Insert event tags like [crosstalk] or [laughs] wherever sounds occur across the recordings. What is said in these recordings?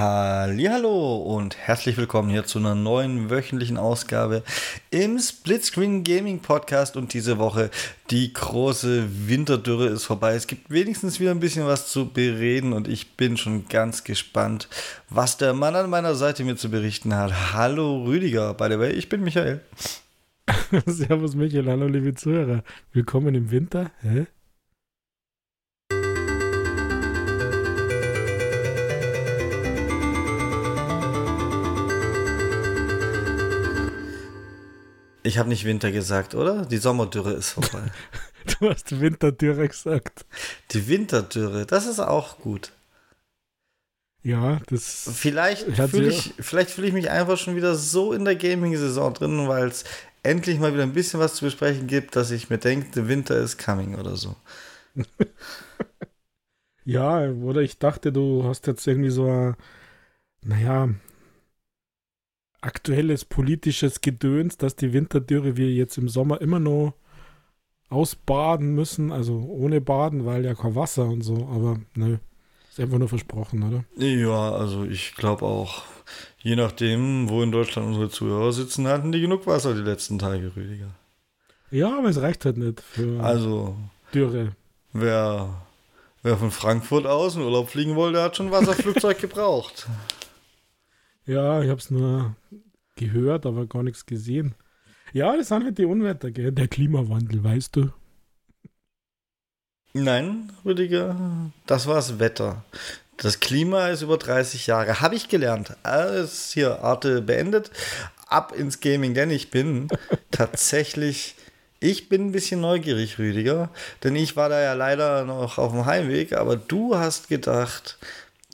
Hallo und herzlich willkommen hier zu einer neuen wöchentlichen Ausgabe im Splitscreen Gaming Podcast und diese Woche die große Winterdürre ist vorbei. Es gibt wenigstens wieder ein bisschen was zu bereden und ich bin schon ganz gespannt, was der Mann an meiner Seite mir zu berichten hat. Hallo Rüdiger, by the way, ich bin Michael. [laughs] Servus Michael, hallo liebe Zuhörer. Willkommen im Winter. Hä? Ich habe nicht Winter gesagt, oder? Die Sommerdürre ist vorbei. [laughs] du hast Winterdürre gesagt. Die Winterdürre, das ist auch gut. Ja, das. Vielleicht fühle ich, vielleicht fühl ich mich einfach schon wieder so in der Gaming-Saison drin, weil es endlich mal wieder ein bisschen was zu besprechen gibt, dass ich mir denke, der Winter ist coming oder so. [laughs] ja, oder ich dachte, du hast jetzt irgendwie so ein, naja, aktuelles politisches Gedöns, dass die Winterdürre wir jetzt im Sommer immer noch ausbaden müssen, also ohne Baden, weil ja kein Wasser und so, aber ne, ist einfach nur versprochen, oder? Ja, also ich glaube auch, je nachdem, wo in Deutschland unsere Zuhörer sitzen, hatten die genug Wasser die letzten Tage, Rüdiger. Ja, aber es reicht halt nicht für also, Dürre. Wer, wer von Frankfurt aus in Urlaub fliegen wollte, hat schon Wasserflugzeug [laughs] gebraucht. Ja, ich habe es nur gehört, aber gar nichts gesehen. Ja, das sind halt die Unwetter, gell? Der Klimawandel, weißt du? Nein, Rüdiger, das war das Wetter. Das Klima ist über 30 Jahre. Habe ich gelernt. Alles hier, Arte beendet. Ab ins Gaming, denn ich bin [laughs] tatsächlich. Ich bin ein bisschen neugierig, Rüdiger, denn ich war da ja leider noch auf dem Heimweg, aber du hast gedacht,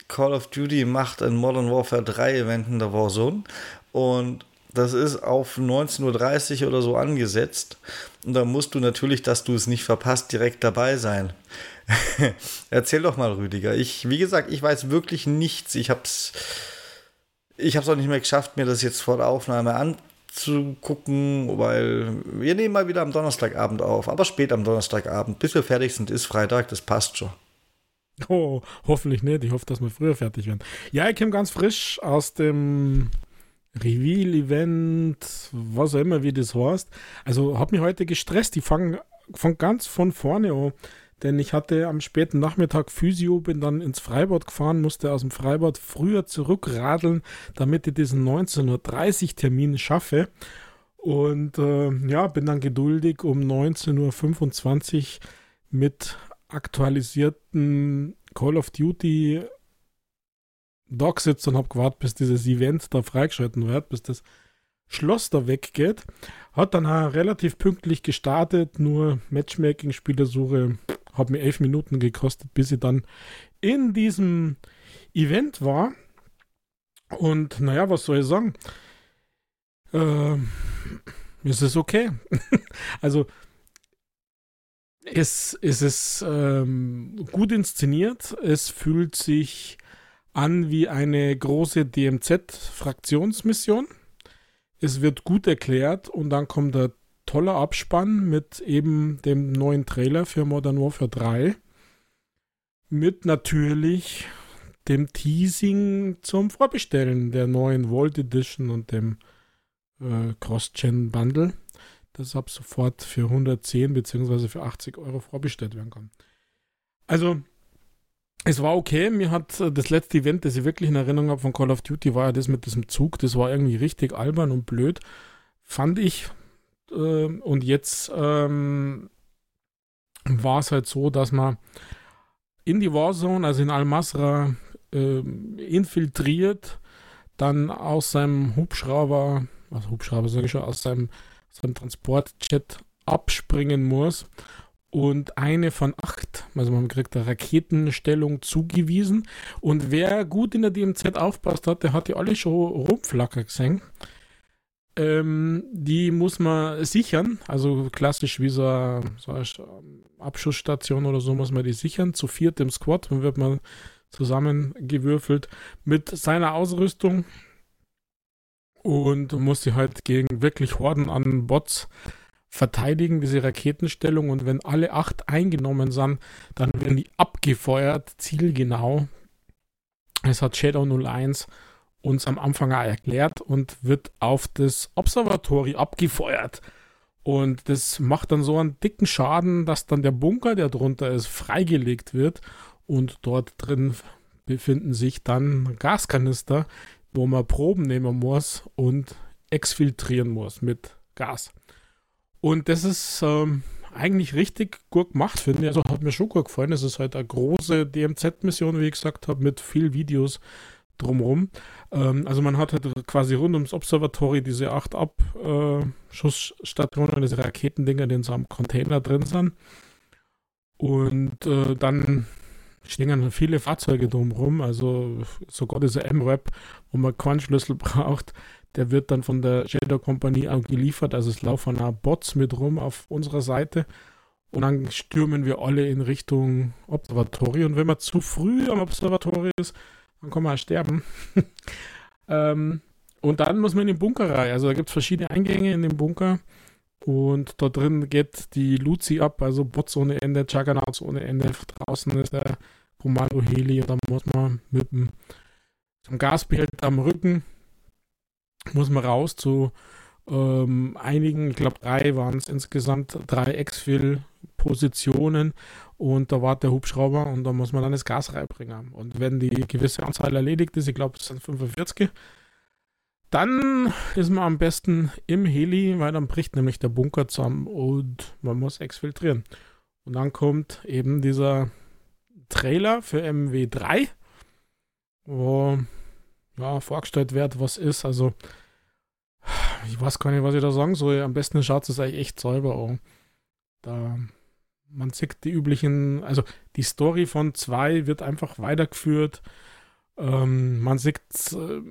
Call of Duty macht ein Modern Warfare 3 Event in der Warzone und das ist auf 19.30 Uhr oder so angesetzt. Und da musst du natürlich, dass du es nicht verpasst, direkt dabei sein. [laughs] Erzähl doch mal, Rüdiger. Ich, wie gesagt, ich weiß wirklich nichts. Ich hab's, ich hab's auch nicht mehr geschafft, mir das jetzt vor der Aufnahme anzugucken, weil wir nehmen mal wieder am Donnerstagabend auf, aber spät am Donnerstagabend. Bis wir fertig sind, ist Freitag, das passt schon. [laughs] Oh, hoffentlich nicht. Ich hoffe, dass wir früher fertig werden. Ja, ich komme ganz frisch aus dem Reveal-Event, was auch immer, wie das heißt. Also hat mich heute gestresst. Ich fange fang ganz von vorne an. Denn ich hatte am späten Nachmittag Physio, bin dann ins Freibad gefahren, musste aus dem Freibad früher zurückradeln, damit ich diesen 19.30 Uhr Termin schaffe. Und äh, ja, bin dann geduldig um 19.25 Uhr mit aktualisierten Call of Duty da gesetzt und habe gewartet, bis dieses Event da freigeschalten wird, bis das Schloss da weggeht. Hat dann relativ pünktlich gestartet, nur Matchmaking-Spielersuche hat mir elf Minuten gekostet, bis ich dann in diesem Event war. Und naja, was soll ich sagen? Äh, es ist okay. [laughs] also es, es ist ähm, gut inszeniert. Es fühlt sich an wie eine große DMZ-Fraktionsmission. Es wird gut erklärt und dann kommt der toller Abspann mit eben dem neuen Trailer für Modern Warfare 3. Mit natürlich dem Teasing zum Vorbestellen der neuen Vault Edition und dem äh, Cross-Gen Bundle das ab sofort für 110 bzw. für 80 Euro vorbestellt werden kann. Also, es war okay. Mir hat äh, das letzte Event, das ich wirklich in Erinnerung habe von Call of Duty, war ja das mit diesem Zug. Das war irgendwie richtig albern und blöd, fand ich. Ähm, und jetzt ähm, war es halt so, dass man in die Warzone, also in Al-Masra, äh, infiltriert, dann aus seinem Hubschrauber, also Hubschrauber sage ich schon, aus seinem so ein Transportjet abspringen muss. Und eine von acht, also man kriegt eine Raketenstellung zugewiesen. Und wer gut in der DMZ aufpasst hat, der hat die alle schon rumflacker gesehen. Ähm, die muss man sichern, also klassisch wie so eine, so eine Abschussstation oder so muss man die sichern. Zu viert im Squad, dann wird man zusammengewürfelt mit seiner Ausrüstung, und muss sie halt gegen wirklich Horden an Bots verteidigen, diese Raketenstellung. Und wenn alle acht eingenommen sind, dann werden die abgefeuert, zielgenau. Es hat Shadow 01 uns am Anfang auch erklärt und wird auf das Observatory abgefeuert. Und das macht dann so einen dicken Schaden, dass dann der Bunker, der drunter ist, freigelegt wird. Und dort drin befinden sich dann Gaskanister, wo man Proben nehmen muss und exfiltrieren muss mit Gas. Und das ist ähm, eigentlich richtig gut gemacht, finde ich. Also hat mir schon gut gefallen. Es ist halt eine große DMZ-Mission, wie ich gesagt habe, mit viel Videos drumherum. Ähm, also man hat halt quasi rund ums Observatory diese acht Abschussstationen, diese Raketendinger, die in so einem Container drin sind. Und äh, dann stehen viele Fahrzeuge drumherum, also sogar dieser M-Web, wo man keinen Schlüssel [laughs] braucht, der wird dann von der Shadow Kompanie auch geliefert. Also es laufen auch Bots mit rum auf unserer Seite. Und dann stürmen wir alle in Richtung Observatorium. Und wenn man zu früh am Observatorium ist, dann kann man auch sterben. [laughs] ähm, und dann muss man in den Bunker rein. Also da gibt es verschiedene Eingänge in den Bunker. Und da drin geht die Luzi ab, also Bots ohne Ende, Juggernauts ohne Ende. Draußen ist der Kommando-Heli und dann muss man mit dem, dem Gasbehälter am Rücken muss man raus zu ähm, einigen, ich glaube drei waren es insgesamt, drei Exfil-Positionen und da war der Hubschrauber und da muss man dann das Gas reinbringen. Und wenn die gewisse Anzahl erledigt ist, ich glaube es sind 45, dann ist man am besten im Heli, weil dann bricht nämlich der Bunker zusammen und man muss exfiltrieren. Und dann kommt eben dieser Trailer für MW3, wo ja, vorgestellt wird, was ist. Also, ich weiß gar nicht, was ich da sagen soll. Am besten schaut es eigentlich echt selber an. Da, man sieht die üblichen, also die Story von zwei wird einfach weitergeführt. Ähm, man sieht äh,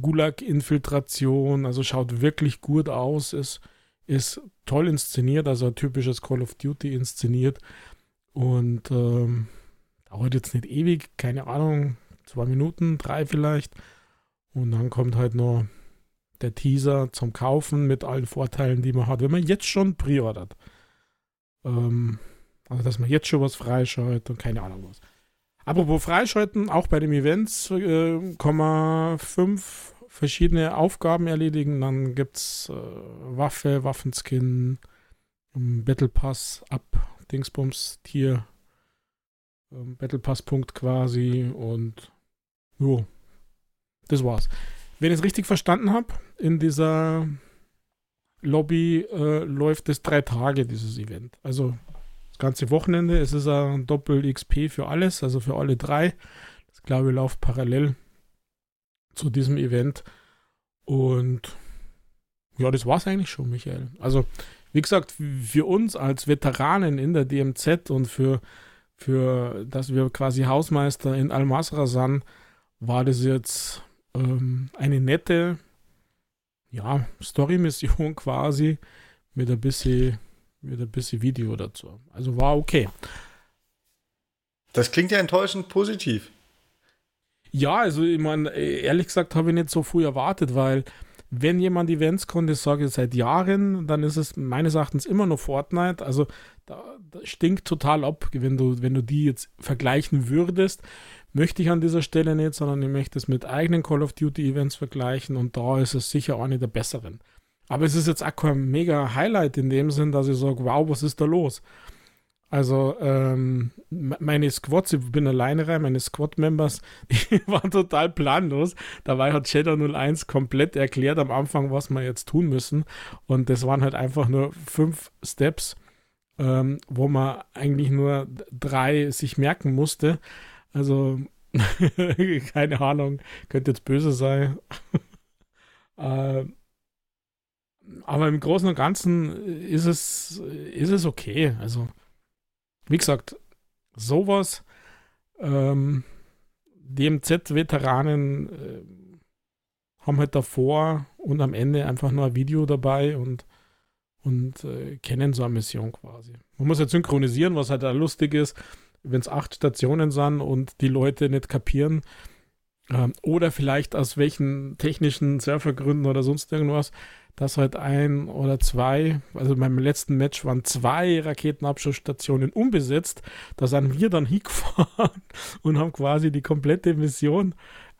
Gulag-Infiltration, also schaut wirklich gut aus, ist, ist toll inszeniert, also ein typisches Call of Duty inszeniert. Und ähm, dauert jetzt nicht ewig, keine Ahnung, zwei Minuten, drei vielleicht. Und dann kommt halt noch der Teaser zum Kaufen mit allen Vorteilen, die man hat, wenn man jetzt schon preordert. Ähm, also, dass man jetzt schon was freischaltet und keine Ahnung was. Apropos freischalten, auch bei den Events äh, man fünf verschiedene Aufgaben erledigen. Dann gibt es äh, Waffe, Waffenskin, Battle Pass ab, Dingsbums, Tier, ähm, Battle Pass Punkt quasi und jo, das war's. Wenn ich es richtig verstanden habe, in dieser Lobby äh, läuft es drei Tage, dieses Event. Also ganze Wochenende. Es ist ein Doppel-XP für alles, also für alle drei. Das glaube ich läuft parallel zu diesem Event. Und ja, das war es eigentlich schon, Michael. Also, wie gesagt, für uns als Veteranen in der DMZ und für, für dass wir quasi Hausmeister in Al-Masra sind, war das jetzt ähm, eine nette ja, Story-Mission [laughs] quasi mit ein bisschen mit ein bisschen Video dazu. Also war okay. Das klingt ja enttäuschend positiv. Ja, also ich meine, ehrlich gesagt habe ich nicht so früh erwartet, weil wenn jemand Events konnte, sage ich seit Jahren, dann ist es meines Erachtens immer noch Fortnite. Also da, da stinkt total ab, wenn du, wenn du die jetzt vergleichen würdest möchte ich an dieser Stelle nicht, sondern ich möchte es mit eigenen Call of Duty Events vergleichen und da ist es sicher auch nicht der besseren. Aber es ist jetzt auch kein mega Highlight in dem Sinn, dass ich sage, wow, was ist da los? Also ähm, meine Squads, ich bin alleine rein, meine Squad-Members, [laughs] die waren total planlos. Dabei hat Shadow 01 komplett erklärt am Anfang, was wir jetzt tun müssen. Und das waren halt einfach nur fünf Steps, ähm, wo man eigentlich nur drei sich merken musste. Also, [laughs] keine Ahnung, könnte jetzt böse sein. [laughs] äh, aber im Großen und Ganzen ist es, ist es okay. Also, wie gesagt, sowas, ähm, DMZ-Veteranen äh, haben halt davor und am Ende einfach nur ein Video dabei und, und äh, kennen so eine Mission quasi. Man muss halt synchronisieren, was halt da lustig ist wenn es acht Stationen sind und die Leute nicht kapieren, ähm, oder vielleicht aus welchen technischen Surfergründen oder sonst irgendwas, dass halt ein oder zwei, also meinem letzten Match waren zwei Raketenabschussstationen unbesetzt. Da sind wir dann [laughs] hingefahren und haben quasi die komplette Mission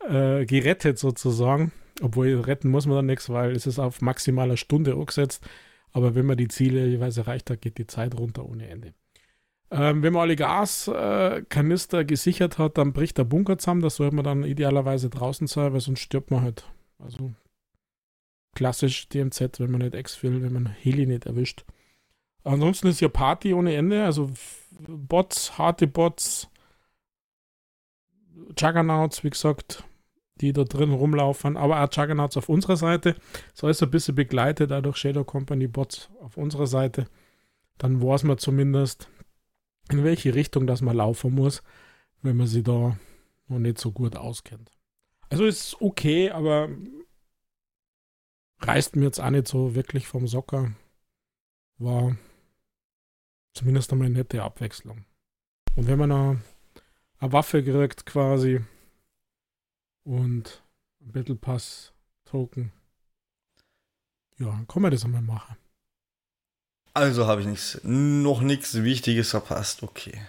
äh, gerettet sozusagen. Obwohl retten muss man dann nichts, weil es ist auf maximaler Stunde angesetzt. Aber wenn man die Ziele jeweils erreicht hat, geht die Zeit runter ohne Ende. Ähm, wenn man alle Gaskanister äh, gesichert hat, dann bricht der Bunker zusammen. Das sollte man dann idealerweise draußen sein, weil sonst stirbt man halt. Also klassisch DMZ, wenn man nicht will, wenn man Heli nicht erwischt. Ansonsten ist ja Party ohne Ende, also Bots, harte Bots, Juggernauts, wie gesagt, die da drin rumlaufen, aber auch Juggernauts auf unserer Seite. So ist ein bisschen begleitet, dadurch Shadow Company Bots auf unserer Seite. Dann weiß man zumindest, in welche Richtung das man laufen muss, wenn man sich da noch nicht so gut auskennt. Also ist okay, aber reißt mir jetzt auch nicht so wirklich vom Socker. War zumindest einmal eine nette Abwechslung. Und wenn man eine, eine Waffe kriegt quasi und ein Battle Pass Token, ja, dann kann man das einmal machen. Also habe ich nichts, noch nichts Wichtiges verpasst, okay.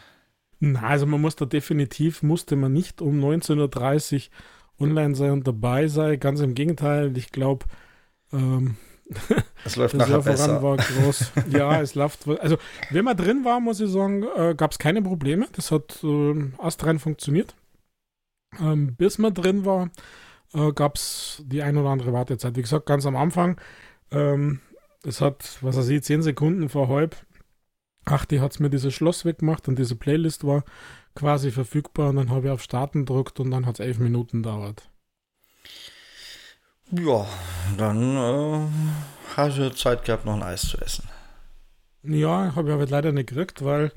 Na, also man muss da definitiv, musste man nicht um 19.30 Uhr online sein und dabei sein. Ganz im Gegenteil, ich glaube, ähm, [laughs] es läuft nachher besser. War groß. [laughs] ja, es läuft. Also, wenn man drin war, muss ich sagen, äh, gab es keine Probleme. Das hat äh, astrein funktioniert. Ähm, bis man drin war, äh, gab es die ein oder andere Wartezeit. Wie gesagt, ganz am Anfang, ähm, es hat, was weiß ich, 10 Sekunden vor halb. Ach, die hat es mir dieses Schloss weggemacht und diese Playlist war quasi verfügbar und dann habe ich auf Starten gedrückt und dann hat es elf Minuten dauert. Ja, dann äh, hast du Zeit gehabt, noch ein Eis zu essen. Ja, habe ich aber leider nicht gekriegt, weil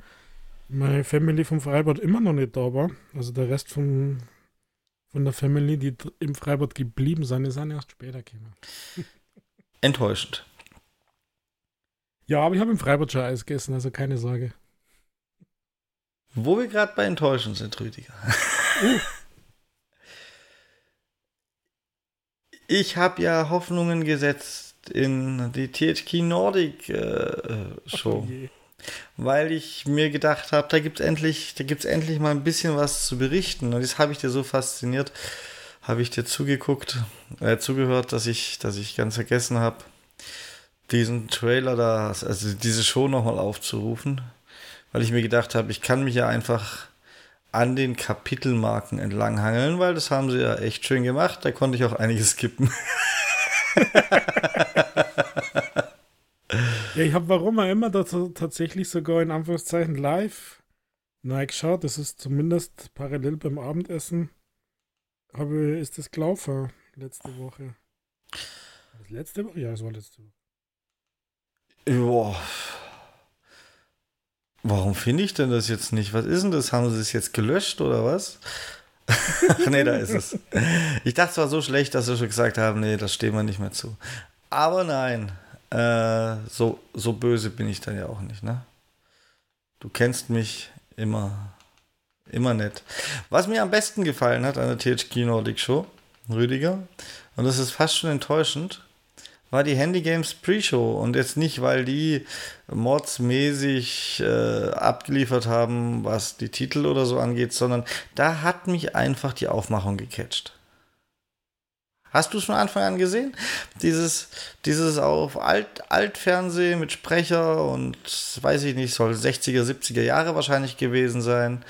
meine Family vom Freibad immer noch nicht da war. Also der Rest von, von der Family, die im Freibad geblieben sind, ist auch erst später gekommen. [laughs] Enttäuschend. Ja, aber ich habe im Freibad schon Eis gegessen, also keine Sorge. Wo wir gerade bei Enttäuschend sind, Rüdiger. Uh. [laughs] Ich habe ja Hoffnungen gesetzt in die THQ Nordic äh, Show. Oh weil ich mir gedacht habe, da gibt es endlich, da gibt's endlich mal ein bisschen was zu berichten. Und das habe ich dir so fasziniert, habe ich dir zugeguckt, äh, zugehört, dass ich, dass ich ganz vergessen habe, diesen Trailer da, also diese Show nochmal aufzurufen, weil ich mir gedacht habe, ich kann mich ja einfach an den Kapitelmarken entlanghangeln, weil das haben sie ja echt schön gemacht. Da konnte ich auch einiges skippen. ja, ich habe warum auch immer dazu tatsächlich sogar in Anführungszeichen live geschaut. Das ist zumindest parallel beim Abendessen. Aber ist das gelaufen letzte Woche? Das letzte Woche? Ja, es war letzte Woche. Ja. Warum finde ich denn das jetzt nicht? Was ist denn das? Haben sie es jetzt gelöscht oder was? Ach [laughs] nee, da ist es. Ich dachte, es war so schlecht, dass sie schon gesagt haben, nee, das stehen wir nicht mehr zu. Aber nein, äh, so, so böse bin ich dann ja auch nicht, ne? Du kennst mich immer, immer nett. Was mir am besten gefallen hat an der THQ Nordic Show, Rüdiger, und das ist fast schon enttäuschend, war die Handy Games Pre-Show und jetzt nicht, weil die modsmäßig äh, abgeliefert haben, was die Titel oder so angeht, sondern da hat mich einfach die Aufmachung gecatcht. Hast du es von Anfang an gesehen? Dieses, dieses auf Alt, Altfernsehen mit Sprecher und weiß ich nicht, soll 60er, 70er Jahre wahrscheinlich gewesen sein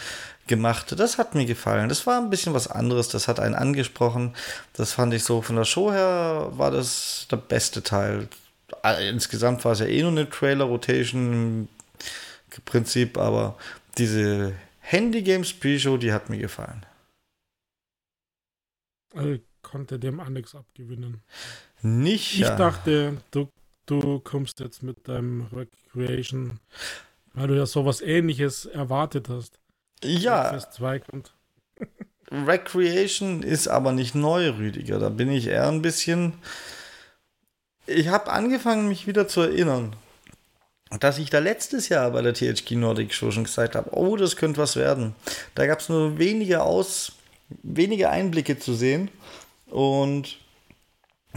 gemacht. Das hat mir gefallen. Das war ein bisschen was anderes. Das hat einen angesprochen. Das fand ich so von der Show her war das der beste Teil. Äh, insgesamt war es ja eh nur eine Trailer-Rotation im Prinzip, aber diese Handy Games Pre-Show, die hat mir gefallen. Also ich konnte dem nichts abgewinnen. Nicht. Ich ja. dachte, du, du kommst jetzt mit deinem Recreation, weil du ja sowas ähnliches erwartet hast. Ja. [laughs] Recreation ist aber nicht neu, Rüdiger. Da bin ich eher ein bisschen. Ich habe angefangen, mich wieder zu erinnern, dass ich da letztes Jahr bei der THQ Nordic Show schon gesagt habe: Oh, das könnte was werden. Da gab es nur wenige, Aus, wenige Einblicke zu sehen. Und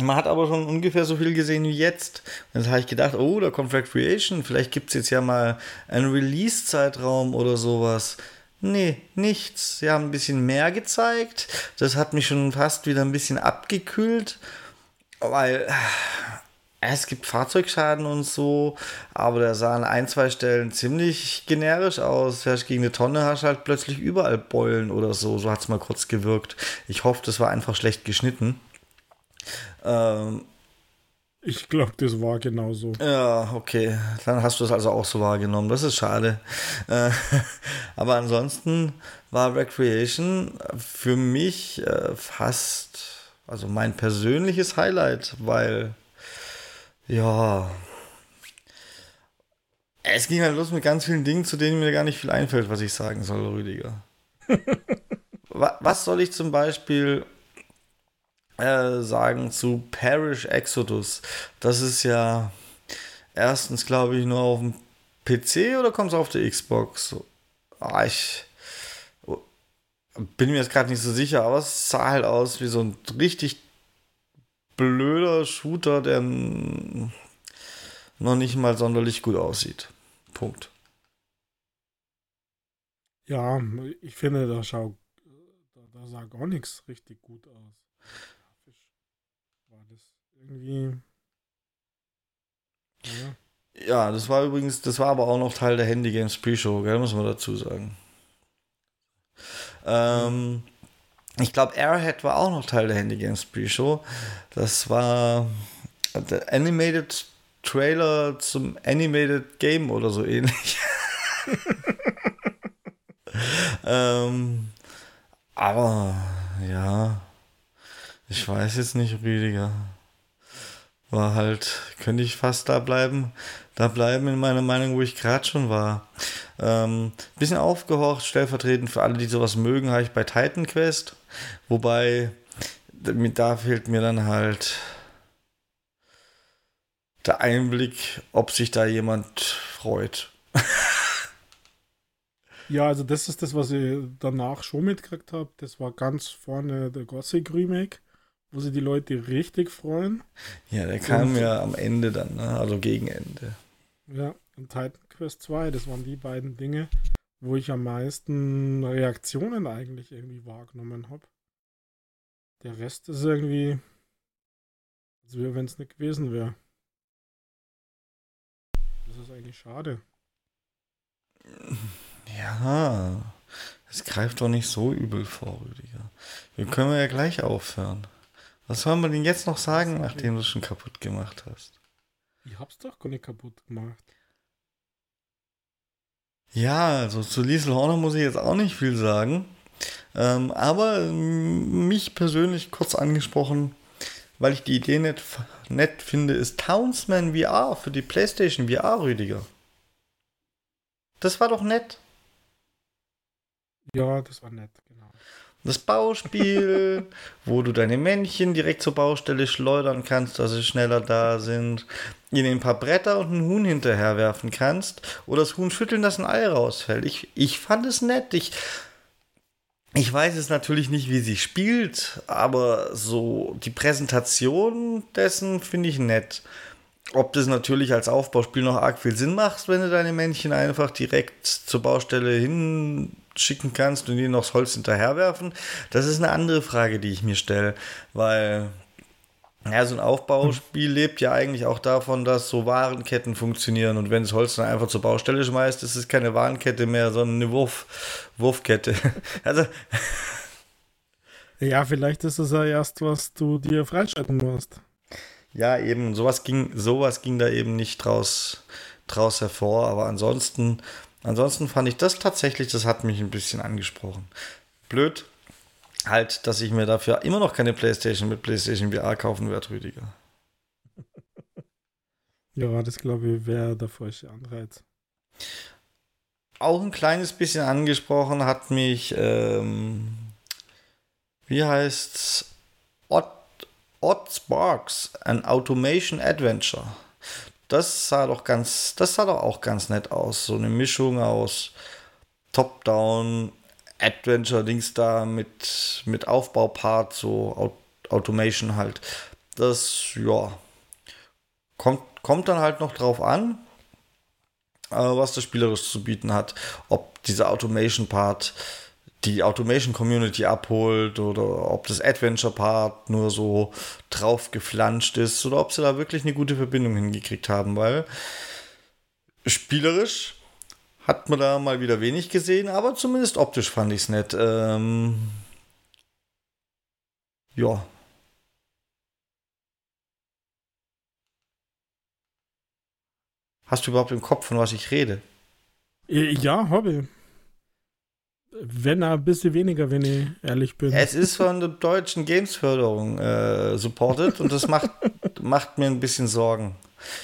Man hat aber schon ungefähr so viel gesehen wie jetzt. Und jetzt habe ich gedacht, oh, da kommt Recreation. Vielleicht gibt es jetzt ja mal einen Release-Zeitraum oder sowas. Nee, nichts. Sie haben ein bisschen mehr gezeigt. Das hat mich schon fast wieder ein bisschen abgekühlt, weil äh, es gibt Fahrzeugschaden und so, aber da sahen ein, zwei Stellen ziemlich generisch aus. Fährst gegen eine Tonne, hast halt plötzlich überall Beulen oder so. So hat es mal kurz gewirkt. Ich hoffe, das war einfach schlecht geschnitten. Ähm, ich glaube, das war genauso. Ja, okay. Dann hast du es also auch so wahrgenommen. Das ist schade. Äh, [laughs] aber ansonsten war Recreation für mich äh, fast, also mein persönliches Highlight, weil, ja, es ging halt los mit ganz vielen Dingen, zu denen mir gar nicht viel einfällt, was ich sagen soll, Rüdiger. [laughs] was soll ich zum Beispiel äh, sagen zu Parish Exodus. Das ist ja erstens, glaube ich, nur auf dem PC oder kommt es auf der Xbox? Ah, ich bin mir jetzt gerade nicht so sicher, aber es sah halt aus wie so ein richtig blöder Shooter, der noch nicht mal sonderlich gut aussieht. Punkt. Ja, ich finde, da, schau, da sah gar nichts richtig gut aus irgendwie. Ja. ja, das war übrigens, das war aber auch noch Teil der Handy Games Pre-Show, gell, muss man dazu sagen. Ähm, ich glaube, Airhead war auch noch Teil der Handy Games Pre-Show. Das war der Animated Trailer zum Animated Game oder so ähnlich. [laughs] ähm, aber ja, ich weiß jetzt nicht, Rüdiger war halt, könnte ich fast da bleiben, da bleiben in meiner Meinung, wo ich gerade schon war. Ähm, bisschen aufgehorcht, stellvertretend für alle, die sowas mögen, habe ich bei Titan Quest. Wobei, da fehlt mir dann halt der Einblick, ob sich da jemand freut. [laughs] ja, also das ist das, was ich danach schon mitgekriegt habe. Das war ganz vorne der Gothic Remake wo sie die Leute richtig freuen. Ja, der kam und, ja am Ende dann, ne? also gegen Ende. Ja, und Titan Quest 2, das waren die beiden Dinge, wo ich am meisten Reaktionen eigentlich irgendwie wahrgenommen habe. Der Rest ist irgendwie, als wäre, wenn es nicht gewesen wäre. Das ist eigentlich schade. Ja, es greift doch nicht so übel vor, Rüdiger. Wir können ja gleich aufhören. Was soll man denn jetzt noch sagen, nachdem du es schon kaputt gemacht hast? Ich hab's doch gar nicht kaputt gemacht. Ja, also zu Liesel Horner muss ich jetzt auch nicht viel sagen. Ähm, aber mich persönlich kurz angesprochen, weil ich die Idee nett, nett finde, ist Townsman VR für die PlayStation VR, Rüdiger. Das war doch nett. Ja, das war nett das Bauspiel, [laughs] wo du deine Männchen direkt zur Baustelle schleudern kannst, dass sie schneller da sind, ihnen ein paar Bretter und einen Huhn hinterherwerfen kannst oder das Huhn schütteln, dass ein Ei rausfällt. Ich, ich fand es nett. Ich, ich weiß es natürlich nicht, wie sie spielt, aber so die Präsentation dessen finde ich nett. Ob das natürlich als Aufbauspiel noch arg viel Sinn macht, wenn du deine Männchen einfach direkt zur Baustelle hin schicken kannst und ihnen noch das Holz hinterherwerfen, das ist eine andere Frage, die ich mir stelle, weil ja, so ein Aufbauspiel lebt ja eigentlich auch davon, dass so Warenketten funktionieren und wenn das Holz dann einfach zur Baustelle schmeißt, ist es keine Warenkette mehr, sondern eine Wurf, Wurfkette. [laughs] Also ja, vielleicht ist es ja erst, was du dir freischalten musst. Ja, eben, sowas ging, sowas ging da eben nicht draus, draus hervor, aber ansonsten Ansonsten fand ich das tatsächlich, das hat mich ein bisschen angesprochen. Blöd, halt, dass ich mir dafür immer noch keine PlayStation mit PlayStation VR kaufen werde, Rüdiger. Ja, das glaube ich wäre der falsche Anreiz. Auch ein kleines bisschen angesprochen hat mich, ähm, wie heißt's? Odd, Odd Sparks, ein Automation Adventure. Das sah doch ganz, das sah doch auch ganz nett aus. So eine Mischung aus Top-Down, Adventure-Dings da mit, mit Aufbaupart, so Automation halt. das, ja, kommt, kommt dann halt noch drauf an, äh, was das spielerisch zu bieten hat. Ob dieser Automation-Part die Automation-Community abholt oder ob das Adventure-Part nur so drauf geflanscht ist oder ob sie da wirklich eine gute Verbindung hingekriegt haben, weil spielerisch hat man da mal wieder wenig gesehen, aber zumindest optisch fand ich es nett. Ähm ja. Hast du überhaupt im Kopf, von was ich rede? Äh, ja, habe Wenn ein bisschen weniger, wenn ich ehrlich bin. Es ist von der deutschen Gamesförderung äh, supported und das macht, macht mir ein bisschen Sorgen.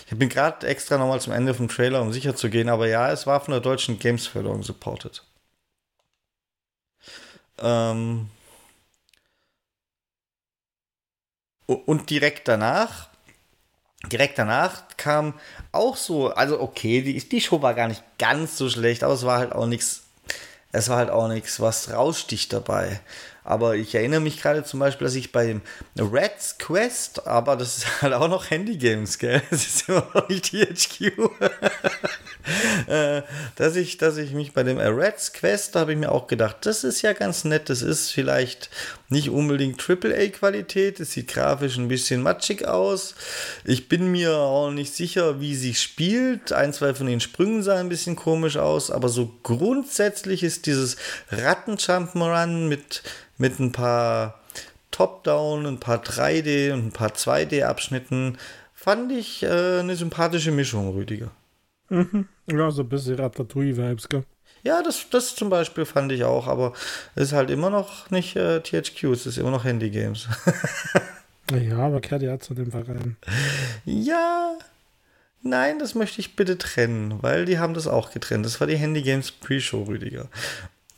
Ich bin gerade extra nochmal zum Ende vom Trailer, um sicher zu gehen, aber ja, es war von der deutschen Gamesförderung supported. Ähm und direkt danach, direkt danach kam auch so, also okay, die, die Show war gar nicht ganz so schlecht, aber es war halt auch nichts es war halt auch nichts, was raussticht dabei. Aber ich erinnere mich gerade zum Beispiel, dass ich bei Reds Quest, aber das ist halt auch noch Handy-Games, gell? Das ist immer noch nicht THQ. [laughs] Äh, dass, ich, dass ich mich bei dem Reds Quest, da habe ich mir auch gedacht, das ist ja ganz nett. Das ist vielleicht nicht unbedingt AAA-Qualität. Es sieht grafisch ein bisschen matschig aus. Ich bin mir auch nicht sicher, wie sie spielt. Ein, zwei von den Sprüngen sahen ein bisschen komisch aus, aber so grundsätzlich ist dieses Ratten-Jump'n'Run mit mit ein paar Top-Down, ein paar 3D und ein paar 2D-Abschnitten fand ich äh, eine sympathische Mischung, Rüdiger. Mhm. Ja, so ein bisschen Ratatouille-Vibes, gell? Ja, das, das zum Beispiel fand ich auch, aber es ist halt immer noch nicht äh, THQ, es ist immer noch Handy-Games. [laughs] ja, aber kehrt ja zu dem Verein. Ja, nein, das möchte ich bitte trennen, weil die haben das auch getrennt. Das war die Handy Games Pre-Show, Rüdiger. [laughs]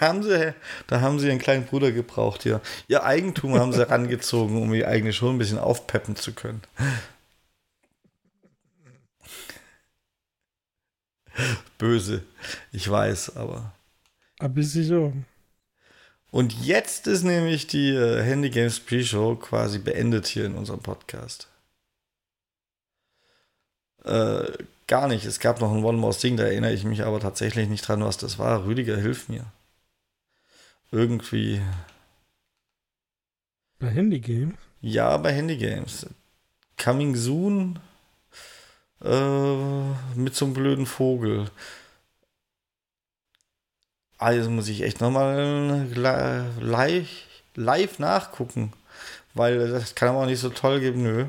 da, haben sie, da haben sie einen kleinen Bruder gebraucht hier. Ihr Eigentum haben sie [laughs] herangezogen, um die eigene Show ein bisschen aufpeppen zu können. [laughs] Böse, ich weiß, aber. Ein bisschen so. Und jetzt ist nämlich die äh, Handy Games Pre-Show quasi beendet hier in unserem Podcast. Äh, gar nicht. Es gab noch ein One More Thing, da erinnere ich mich aber tatsächlich nicht dran, was das war. Rüdiger, hilf mir irgendwie. Bei Handy Games? Ja, bei Handy Games. Coming Soon äh, mit so einem blöden Vogel. Also muss ich echt nochmal live, live nachgucken. Weil das kann aber auch nicht so toll geben. Nö.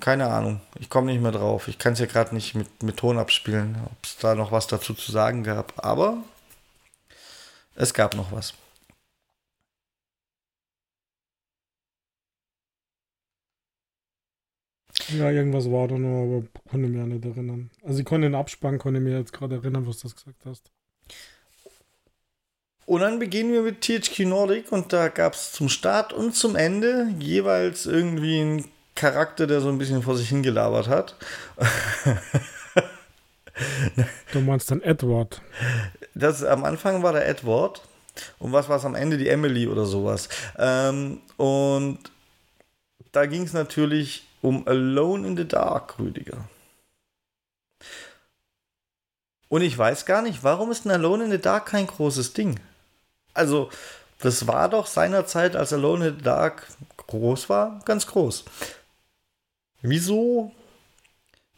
Keine Ahnung. Ich komme nicht mehr drauf. Ich kann es ja gerade nicht mit, mit Ton abspielen, ob es da noch was dazu zu sagen gab. Aber es gab noch was. Ja, irgendwas war da noch, aber konnte mich ja nicht erinnern. Also ich konnte den Abspann, konnte mir jetzt gerade erinnern, was du das gesagt hast. Und dann beginnen wir mit THQ Nordic und da gab es zum Start und zum Ende jeweils irgendwie einen Charakter, der so ein bisschen vor sich hingelabert hat. [laughs] du meinst dann Edward? Das, am Anfang war der Edward und was war es am Ende? Die Emily oder sowas. Ähm, und da ging es natürlich um Alone in the Dark, Rüdiger. Und ich weiß gar nicht, warum ist ein Alone in the Dark kein großes Ding? Also, das war doch seinerzeit, als Alone in the Dark groß war, ganz groß. Wieso,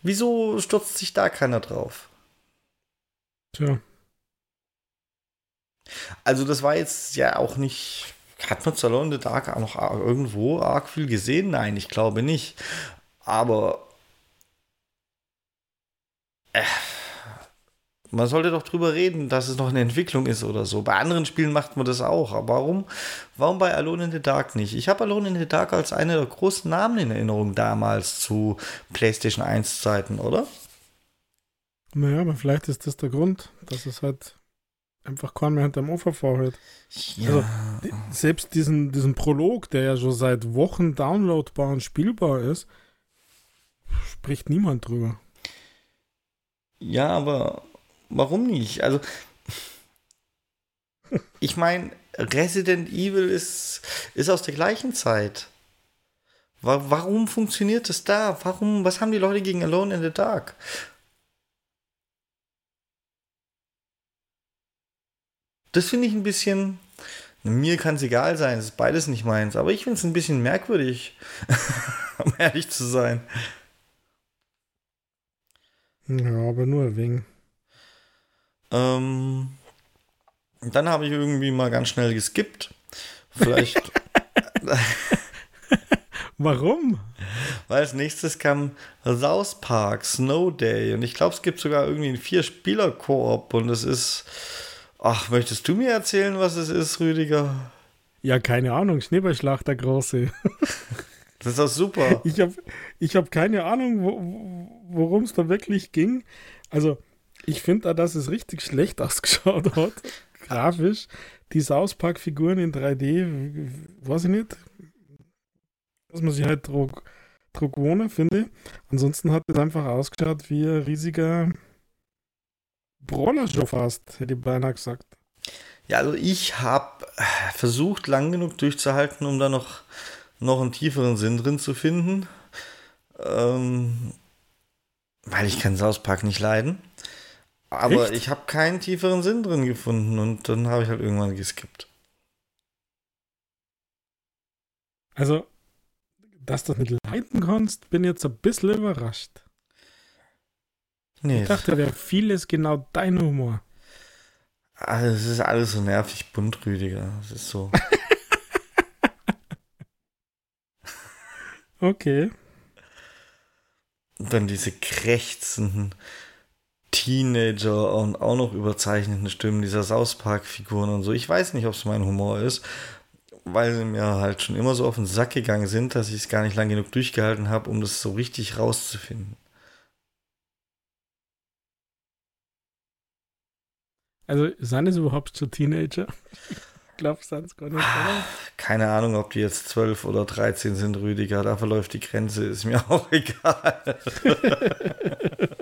wieso stürzt sich da keiner drauf? Tja. Also, das war jetzt ja auch nicht hat man Alone in the Dark auch noch irgendwo arg viel gesehen? Nein, ich glaube nicht. Aber äh, man sollte doch drüber reden, dass es noch eine Entwicklung ist oder so. Bei anderen Spielen macht man das auch. Aber warum, warum bei Alone in the Dark nicht? Ich habe Alone in the Dark als einer der großen Namen in Erinnerung damals zu PlayStation 1 Zeiten, oder? Naja, aber vielleicht ist das der Grund, dass es halt einfach kaum mehr hinterm Ufer vorhört. Ja. Also, selbst diesen, diesen Prolog, der ja schon seit Wochen downloadbar und spielbar ist, spricht niemand drüber. Ja, aber warum nicht? Also, ich meine, Resident Evil ist, ist aus der gleichen Zeit. Warum funktioniert das da? Warum, was haben die Leute gegen Alone in the Dark? Das finde ich ein bisschen. Mir kann es egal sein, es ist beides nicht meins, aber ich finde es ein bisschen merkwürdig, [laughs] um ehrlich zu sein. Ja, aber nur wegen. Ähm, dann habe ich irgendwie mal ganz schnell geskippt. Vielleicht. [laughs] Warum? Weil als nächstes kam South Park, Snow Day. Und ich glaube, es gibt sogar irgendwie einen Vier-Spieler-Koop. Und es ist. Ach, möchtest du mir erzählen, was es ist, Rüdiger? Ja, keine Ahnung. Schneeballschlacht, der Große. [laughs] das ist doch super. [laughs] Ich habe ich hab keine Ahnung, wo, worum es da wirklich ging. Also, ich finde da, dass es richtig schlecht [laughs] ausgeschaut hat. Grafisch. Die South Park-Figuren in 3D, weiß ich nicht. Dass man sich halt drauf, drauf gewohnt, finde. Ansonsten hat es einfach ausgeschaut wie ein riesiger Brawler schon fast, hätte ich beinahe gesagt. Ja, also ich habe versucht, lang genug durchzuhalten, um da noch, noch einen tieferen Sinn drin zu finden. Ähm, weil ich kann South Park nicht leiden. Aber Echt? ich habe keinen tieferen Sinn drin gefunden und dann habe ich halt irgendwann geskippt. Also, dass du das nicht leiden kannst, bin jetzt ein bisschen überrascht. Nee. Ich dachte, wäre vieles [laughs] genau dein Humor. Also, es ist alles so nervig bunt, Rüdiger. Es ist so. [laughs] okay. Und dann diese krächzenden Teenager und auch noch überzeichneten Stimmen dieser South Park-Figuren und so. Ich weiß nicht, ob es mein Humor ist, weil sie mir halt schon immer so auf den Sack gegangen sind, dass ich es gar nicht lang genug durchgehalten habe, um das so richtig rauszufinden. Also, sind es überhaupt schon Teenager? [laughs] Ich glaube, es gar nicht. Oder? Keine Ahnung, ob die jetzt 12 oder 13 sind, Rüdiger. Da verläuft die Grenze, ist mir [laughs] auch egal. [laughs]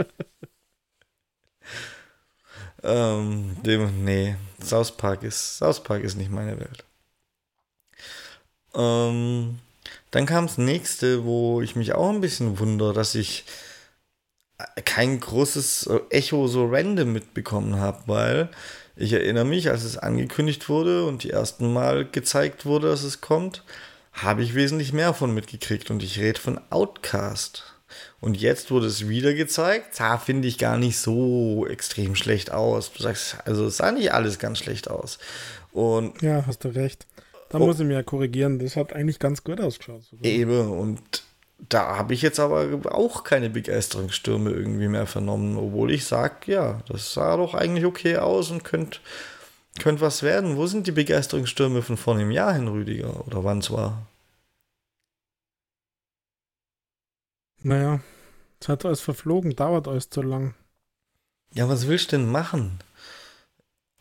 Ähm, dem, nee, South Park ist, South Park ist nicht meine Welt. Ähm, dann kam das nächste, wo ich mich auch ein bisschen wundere, dass ich kein großes Echo so random mitbekommen habe, weil ich erinnere mich, als es angekündigt wurde und die ersten Mal gezeigt wurde, dass es kommt, habe ich wesentlich mehr von mitgekriegt und ich rede von Outcast. Und jetzt wurde es wieder gezeigt. Da finde ich gar nicht so extrem schlecht aus. Du sagst, also es sah nicht alles ganz schlecht aus. Und ja, hast du recht. Da oh, muss ich mir ja korrigieren. Das hat eigentlich ganz gut ausgeschaut. Sogar. Eben. Und da habe ich jetzt aber auch keine Begeisterungsstürme irgendwie mehr vernommen, obwohl ich sage, ja, das sah doch eigentlich okay aus und könnte könnt was werden. Wo sind die Begeisterungsstürme von vor einem Jahr hin, Rüdiger? Oder wann es war? Naja, es hat alles verflogen, dauert alles zu lang. Ja, was willst du denn machen?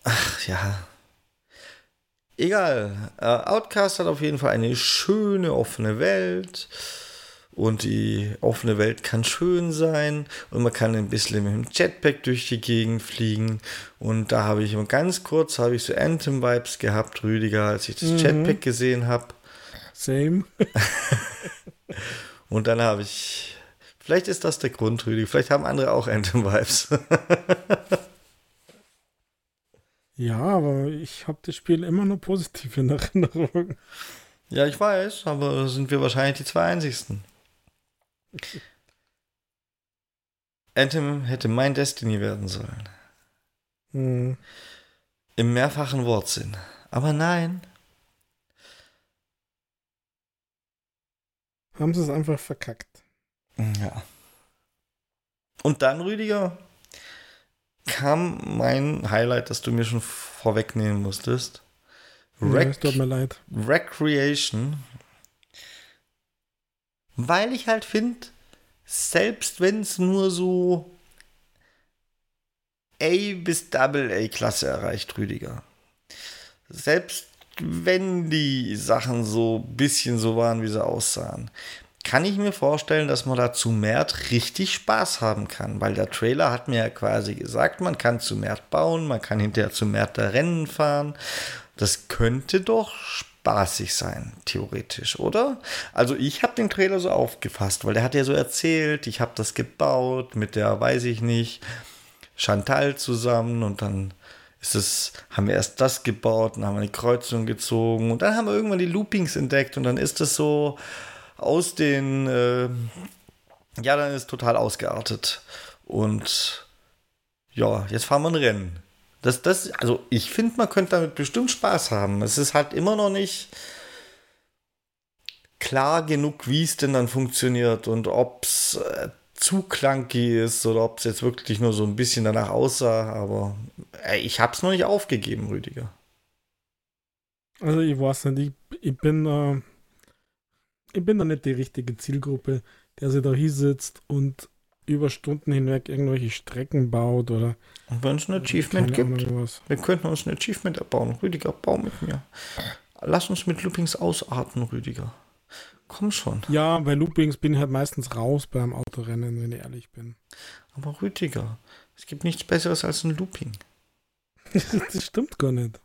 Ach ja. Egal. Uh, Outcast hat auf jeden Fall eine schöne offene Welt. Und die offene Welt kann schön sein. Und man kann ein bisschen mit dem Jetpack durch die Gegend fliegen. Und da habe ich immer ganz kurz, habe ich so Anthem-Vibes gehabt, Rüdiger, als ich das mhm. Jetpack gesehen habe. Same. [laughs] Und dann habe ich Vielleicht ist das der Grund, Rüdi. Vielleicht haben andere auch Anthem-Vibes. [laughs] ja, aber ich habe das Spiel immer nur positiv in Erinnerung. Ja, ich weiß, aber sind wir wahrscheinlich die zwei einzigsten. [laughs] Anthem hätte mein Destiny werden sollen. Hm. Im mehrfachen Wortsinn. Aber nein. Haben sie es einfach verkackt. Ja. Und dann, Rüdiger, kam mein Highlight, das du mir schon vorwegnehmen musstest. Rec ja, tut mir leid. Recreation. Weil ich halt finde, selbst wenn es nur so A bis Double A Klasse erreicht, Rüdiger. Selbst wenn die Sachen so ein bisschen so waren, wie sie aussahen, kann ich mir vorstellen, dass man da zu Mert richtig Spaß haben kann, weil der Trailer hat mir ja quasi gesagt, man kann zu Mert bauen, man kann hinterher zu Mert da Rennen fahren. Das könnte doch spaßig sein, theoretisch, oder? Also ich habe den Trailer so aufgefasst, weil der hat ja so erzählt, ich habe das gebaut mit der, weiß ich nicht, Chantal zusammen und dann ist es, haben wir erst das gebaut, dann haben wir eine Kreuzung gezogen und dann haben wir irgendwann die Loopings entdeckt und dann ist es so aus den, äh, ja, dann ist total ausgeartet und ja, jetzt fahren wir ein Rennen. Das, das, also ich finde, man könnte damit bestimmt Spaß haben. Es ist halt immer noch nicht klar genug, wie es denn dann funktioniert und ob es äh, zu clunky ist oder ob es jetzt wirklich nur so ein bisschen danach aussah. Aber äh, ich habe es noch nicht aufgegeben, Rüdiger. Also ich weiß nicht, ich, ich bin äh, ich bin da nicht die richtige Zielgruppe, der sich da hinsetzt und über Stunden hinweg irgendwelche Strecken baut oder. Und wenn es ein Achievement gibt, wir könnten uns ein Achievement erbauen. Rüdiger, bau mit mir. Lass uns mit Loopings ausarten, Rüdiger. Komm schon. Ja, bei Loopings bin ich halt meistens raus beim Autorennen, wenn ich ehrlich bin. Aber Rüdiger, es gibt nichts Besseres als ein Looping. [laughs] das stimmt gar nicht.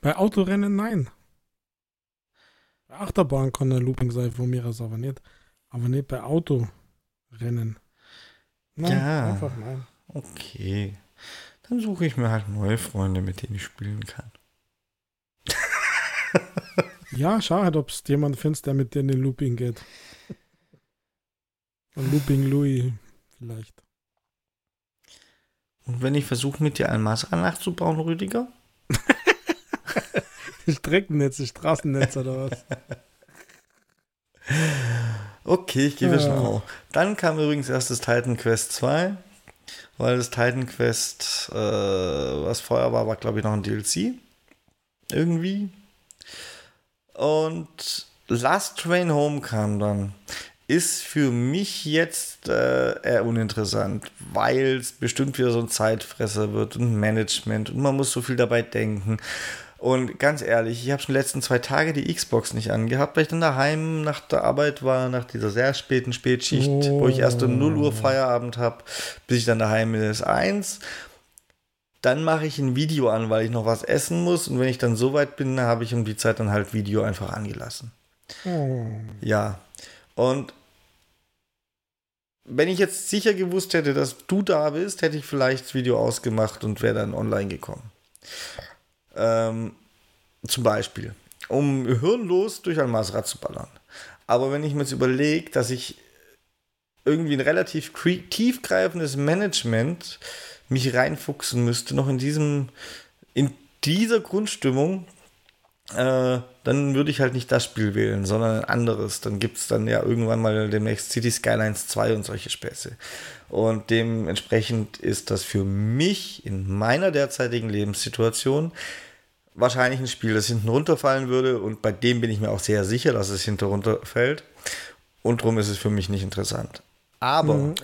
bei Autorennen nein. Achterbahn kann ein Looping sein, von mir aus aber nicht. Aber nicht bei Autorennen. Nein, ja, einfach nein. Okay. Dann suche ich mir halt neue Freunde, mit denen ich spielen kann. ja, schau halt, ob es jemand findest, der mit dir in den Looping geht. Ein Looping Louis vielleicht. Und wenn ich versuche, mit dir ein Maß nachzubauen, Rüdiger? [laughs] [laughs] Streckennetze, Straßennetze oder was? Okay, ich gebe ja. schon auf. Dann kam übrigens erst das Titan Quest 2, weil das Titan Quest, äh, was vorher war, war glaube ich noch ein DLC. Irgendwie. Und Last Train Home kam dann. Ist für mich jetzt äh, eher uninteressant, weil es bestimmt wieder so ein Zeitfresser wird und Management und man muss so viel dabei denken. Und ganz ehrlich, ich habe schon die letzten zwei Tage die Xbox nicht angehabt, weil ich dann daheim nach der Arbeit war, nach dieser sehr späten Spätschicht, oh. wo ich erst um 0 Uhr Feierabend habe, bis ich dann daheim bin, ist eins. Dann mache ich ein Video an, weil ich noch was essen muss. Und wenn ich dann so weit bin, habe ich um die Zeit dann halt Video einfach angelassen. Oh. Ja. Und wenn ich jetzt sicher gewusst hätte, dass du da bist, hätte ich vielleicht das Video ausgemacht und wäre dann online gekommen. Ähm, zum Beispiel, um hirnlos durch ein Masrad zu ballern. Aber wenn ich mir jetzt überlege, dass ich irgendwie ein relativ tiefgreifendes Management mich reinfuchsen müsste, noch in diesem, in dieser Grundstimmung, äh, dann würde ich halt nicht das Spiel wählen, sondern ein anderes. Dann gibt es dann ja irgendwann mal demnächst City Skylines 2 und solche Späße. Und dementsprechend ist das für mich in meiner derzeitigen Lebenssituation wahrscheinlich ein Spiel, das hinten runterfallen würde. Und bei dem bin ich mir auch sehr sicher, dass es hinter runterfällt. Und darum ist es für mich nicht interessant. Aber mhm,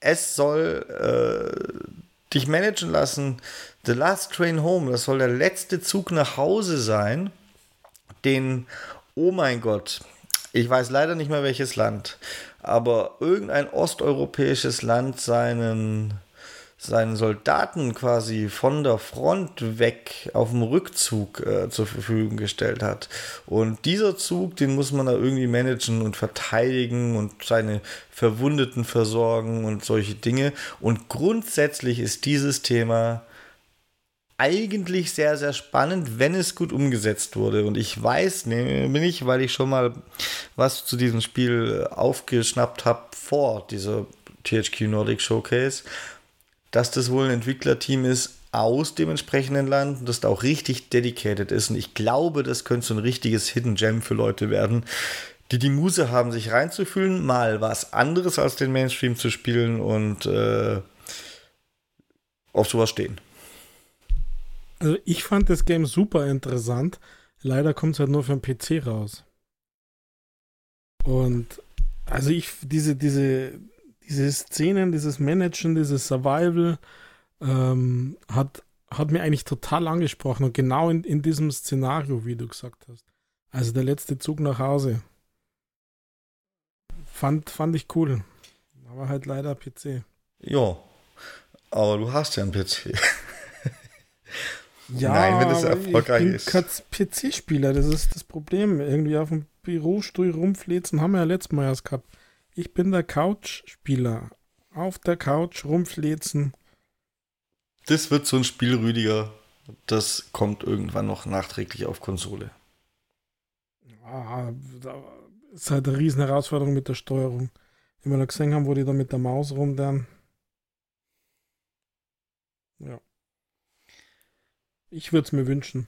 es soll äh, dich managen lassen. The Last Train Home, das soll der letzte Zug nach Hause sein, den, oh mein Gott, ich weiß leider nicht mehr welches Land, aber irgendein osteuropäisches Land seinen, seinen Soldaten quasi von der Front weg auf dem Rückzug äh, zur Verfügung gestellt hat. Und dieser Zug, den muss man da irgendwie managen und verteidigen und seine Verwundeten versorgen und solche Dinge. Und grundsätzlich ist dieses Thema eigentlich sehr, sehr spannend, wenn es gut umgesetzt wurde. Und ich weiß nämlich, weil ich schon mal was zu diesem Spiel aufgeschnappt habe vor dieser THQ Nordic Showcase, dass das wohl ein Entwicklerteam ist aus dem entsprechenden Land und das da auch richtig dedicated ist. Und ich glaube, das könnte so ein richtiges Hidden Gem für Leute werden, die die Muse haben, sich reinzufühlen, mal was anderes als den Mainstream zu spielen und äh, auf sowas stehen. Also ich fand das Game super interessant. Leider kommt es halt nur für den PC raus. Und also ich, diese, diese, diese Szenen, dieses Managen, dieses Survival ähm, hat, hat mir eigentlich total angesprochen und genau in, in diesem Szenario, wie du gesagt hast. Also der letzte Zug nach Hause. Fand, fand ich cool. Aber halt leider PC. Ja, aber du hast ja einen PC. [laughs] Ja, Nein, wenn es erfolgreich ich bin ist. PC-Spieler, das ist das Problem. Irgendwie auf dem Bürostuhl rumflitzen, haben wir ja letztes Mal erst gehabt. Ich bin der Couch-Spieler. Auf der Couch rumflitzen. Das wird so ein Spiel, Rüdiger. Das kommt irgendwann noch nachträglich auf Konsole. Ah, ist halt eine riesen Herausforderung mit der Steuerung. Wie wir da gesehen haben, wo die da mit der Maus rum dann. Ja. Ich würde es mir wünschen.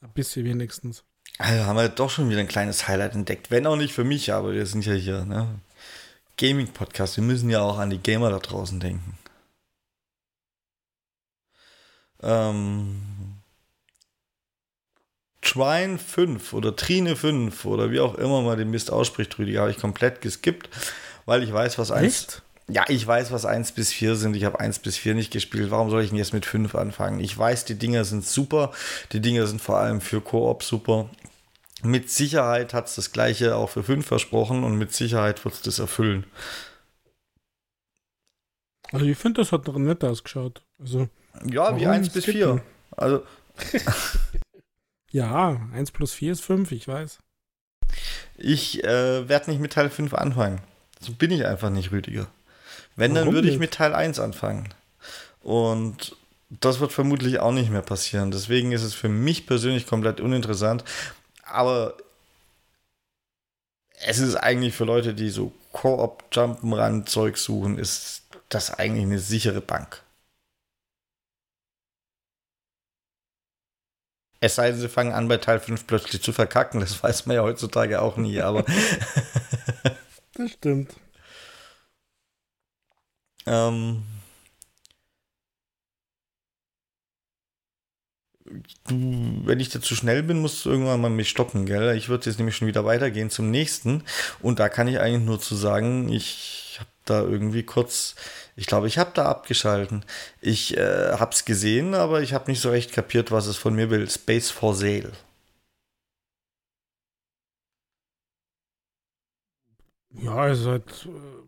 Ein bisschen wenigstens. Also haben wir doch schon wieder ein kleines Highlight entdeckt. Wenn auch nicht für mich, aber wir sind ja hier, ne? Gaming-Podcast. Wir müssen ja auch an die Gamer da draußen denken. Ähm, Trine 5 oder Trine 5 oder wie auch immer man den Mist ausspricht, Rüdiger, habe ich komplett geskippt, weil ich weiß, was eins. Ja, ich weiß, was 1 bis 4 sind. Ich habe 1 bis 4 nicht gespielt. Warum soll ich denn jetzt mit 5 anfangen? Ich weiß, die Dinger sind super. Die Dinger sind vor allem für Koop super. Mit Sicherheit hat es das gleiche auch für 5 versprochen und mit Sicherheit wird es das erfüllen. Also ich finde, das hat doch nett ausgeschaut. Also, ja, wie 1 bis 4. Also. [laughs] ja, 1 plus 4 ist 5, ich weiß. Ich äh, werde nicht mit Teil 5 anfangen. So bin ich einfach nicht, Rüdiger. Wenn, Warum dann würde ich mit Teil 1 anfangen. Und das wird vermutlich auch nicht mehr passieren. Deswegen ist es für mich persönlich komplett uninteressant. Aber es ist eigentlich für Leute, die so Koop-Jumpenrand-Zeug suchen, ist das eigentlich eine sichere Bank. Es sei denn, sie fangen an, bei Teil 5 plötzlich zu verkacken. Das weiß man ja heutzutage auch nie, aber. [laughs] das stimmt. Ähm, du, wenn ich da zu schnell bin, musst du irgendwann mal mich stoppen, gell? Ich würde jetzt nämlich schon wieder weitergehen zum nächsten. Und da kann ich eigentlich nur zu sagen, ich habe da irgendwie kurz, ich glaube, ich habe da abgeschalten. Ich äh, habe es gesehen, aber ich habe nicht so recht kapiert, was es von mir will. Space for Sale. Ja, es ist halt äh,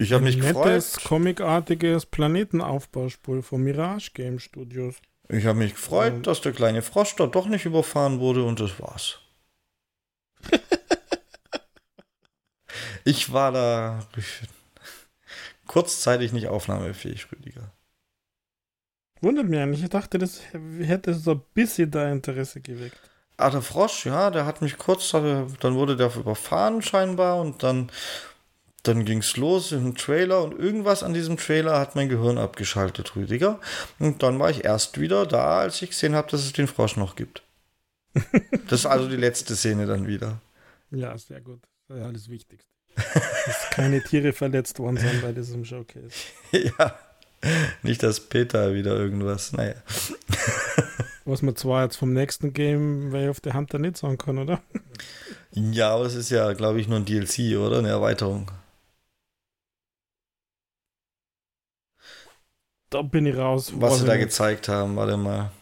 ich habe mich gefreut. Nettes, comicartiges Planetenaufbauspiel von Mirage Game Studios. Ich habe mich gefreut, ähm. dass der kleine Frosch da doch nicht überfahren wurde und das war's. [laughs] ich war da kurzzeitig nicht aufnahmefähig, Rüdiger. Wundert mich eigentlich. Ich dachte, das hätte so ein bisschen da Interesse geweckt. Ah, der Frosch, ja, der hat mich kurz, dann wurde der überfahren scheinbar und dann dann ging es los im Trailer und irgendwas an diesem Trailer hat mein Gehirn abgeschaltet, Rüdiger. Und dann war ich erst wieder da, als ich gesehen habe, dass es den Frosch noch gibt. [laughs] das ist also die letzte Szene dann wieder. Ja, sehr gut. Das ist alles Wichtigste. [laughs] dass keine Tiere verletzt worden sind bei diesem Showcase. [laughs] ja. Nicht, dass Peter wieder irgendwas, naja. Was man zwar jetzt vom nächsten Game Way of the Hunter nicht sagen kann, oder? Ja, aber es ist ja, glaube ich, nur ein DLC, oder? Eine Erweiterung. Da bin ich raus. Was sie da gezeigt haben, warte mal.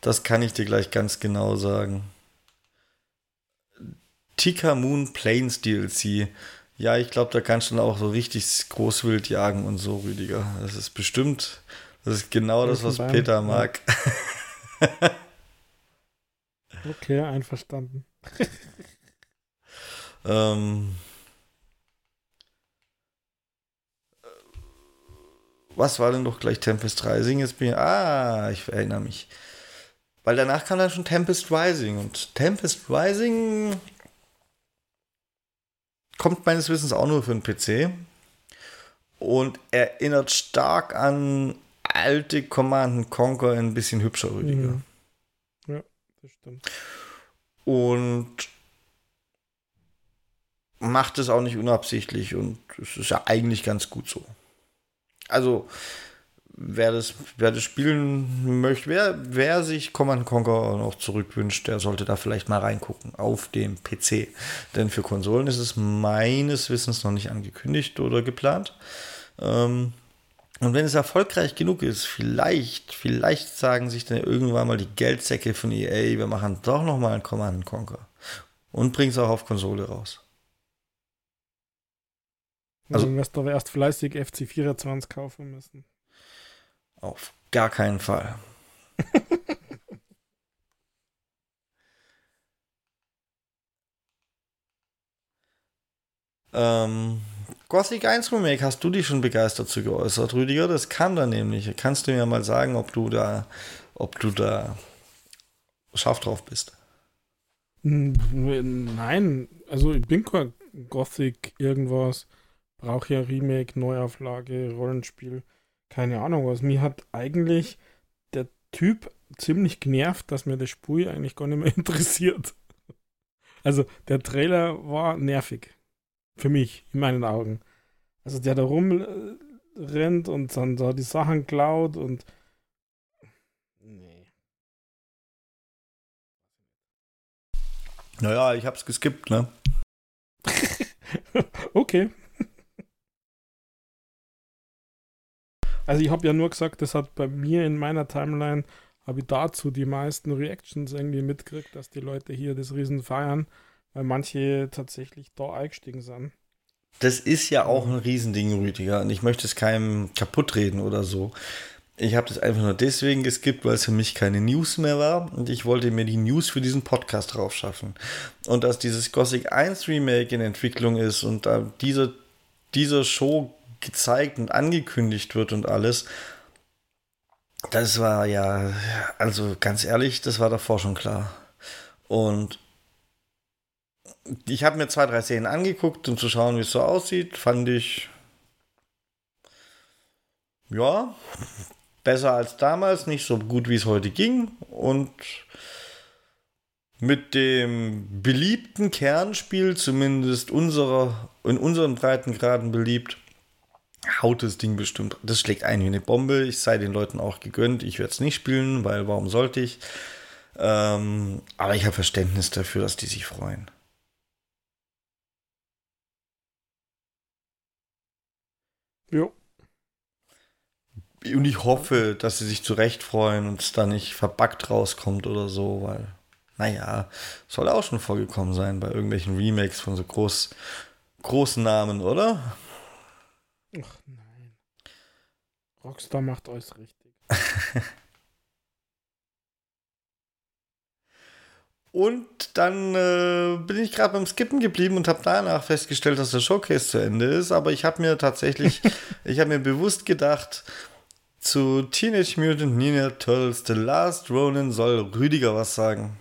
Das kann ich dir gleich ganz genau sagen. Tika Moon Plains DLC. Ja, ich glaube, da kannst du dann auch so richtig Großwild jagen und so, Rüdiger. Das ist bestimmt, das ist genau das, was Peter mag. okay, einverstanden. [laughs] ähm, was war denn doch gleich Tempest Rising? Jetzt bin ich, ah, ich erinnere mich. Weil danach kam dann schon Tempest Rising und Tempest Rising kommt meines Wissens auch nur für den PC und erinnert stark an alte Command Conquer ein bisschen hübscher, Rüdiger. Mhm. Ja, das stimmt. Und macht es auch nicht unabsichtlich und es ist ja eigentlich ganz gut so also wer das, wer das spielen möchte, wer, wer sich Command Conquer noch zurückwünscht, der sollte da vielleicht mal reingucken auf dem PC. Denn für Konsolen ist es meines Wissens noch nicht angekündigt oder geplant. Ähm, und wenn es erfolgreich genug ist, vielleicht, vielleicht sagen sich dann irgendwann mal die Geldsäcke von EA, wir machen doch noch mal ein Command Conquer und bringen es auch auf Konsole raus. Also, dann wirst du aber erst fleißig FC 24 kaufen müssen. Auf gar keinen Fall. [laughs] ähm, Gothic 1 Remake, hast du dich schon begeistert zu geäußert, Rüdiger? Das kann da nämlich. Kannst du mir mal sagen, ob du da, ob du da scharf drauf bist? Nein, also ich bin kein Gothic irgendwas. Brauche ja Remake, Neuauflage, Rollenspiel, keine Ahnung was. Mir hat eigentlich der Typ ziemlich genervt, dass mir das Spiel eigentlich gar nicht mehr [laughs] interessiert. Also der Trailer war nervig. Für mich, in meinen Augen. Also der da rumrennt und dann da die Sachen klaut und. Nee. Naja, ich hab's geskippt, ne? [laughs] okay. Also ich habe ja nur gesagt, das hat bei mir in meiner Timeline, habe ich dazu die meisten Reactions irgendwie mitgekriegt, dass die Leute hier das Riesen feiern weil manche tatsächlich da eingestiegen sind. Das ist ja auch ein Riesending, Rüdiger. Und ich möchte es keinem kaputt reden oder so. Ich habe das einfach nur deswegen geskippt, weil es für mich keine News mehr war und ich wollte mir die News für diesen Podcast drauf schaffen. Und dass dieses Gothic 1 Remake in Entwicklung ist und da diese, diese Show gezeigt und angekündigt wird und alles, das war ja, also ganz ehrlich, das war davor schon klar. Und ich habe mir zwei, drei Szenen angeguckt, um zu schauen, wie es so aussieht. Fand ich, ja, besser als damals, nicht so gut, wie es heute ging. Und mit dem beliebten Kernspiel, zumindest unserer, in unseren Breitengraden beliebt, haut das Ding bestimmt. Das schlägt ein wie eine Bombe. Ich sei den Leuten auch gegönnt. Ich werde es nicht spielen, weil warum sollte ich? Ähm, aber ich habe Verständnis dafür, dass die sich freuen. Ja. Und ich hoffe, dass sie sich zurecht freuen und es da nicht verbuggt rauskommt oder so, weil, naja, soll auch schon vorgekommen sein bei irgendwelchen Remakes von so groß, großen Namen, oder? Ach nein. Rockstar macht alles richtig. [laughs] Und dann äh, bin ich gerade beim Skippen geblieben und habe danach festgestellt, dass der Showcase zu Ende ist. Aber ich habe mir tatsächlich, [laughs] ich habe mir bewusst gedacht, zu Teenage Mutant Ninja Turtles The Last Ronin soll Rüdiger was sagen.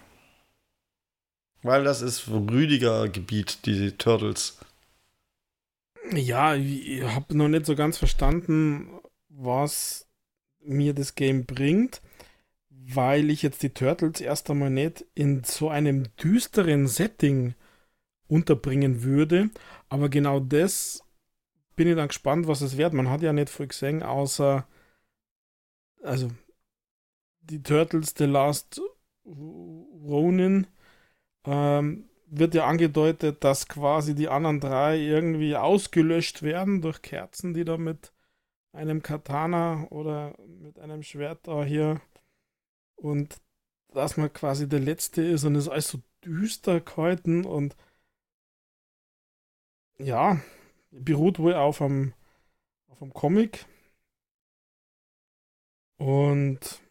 Weil das ist Rüdiger Gebiet, die Turtles. Ja, ich habe noch nicht so ganz verstanden, was mir das Game bringt weil ich jetzt die Turtles erst einmal nicht in so einem düsteren Setting unterbringen würde. Aber genau das bin ich dann gespannt, was es wird. Man hat ja nicht viel gesehen, außer also die Turtles The Last Ronin ähm, wird ja angedeutet, dass quasi die anderen drei irgendwie ausgelöscht werden durch Kerzen, die da mit einem Katana oder mit einem Schwert da hier und dass man quasi der Letzte ist und es ist alles so düster gehalten und ja, beruht wohl auf einem, auf einem Comic. Und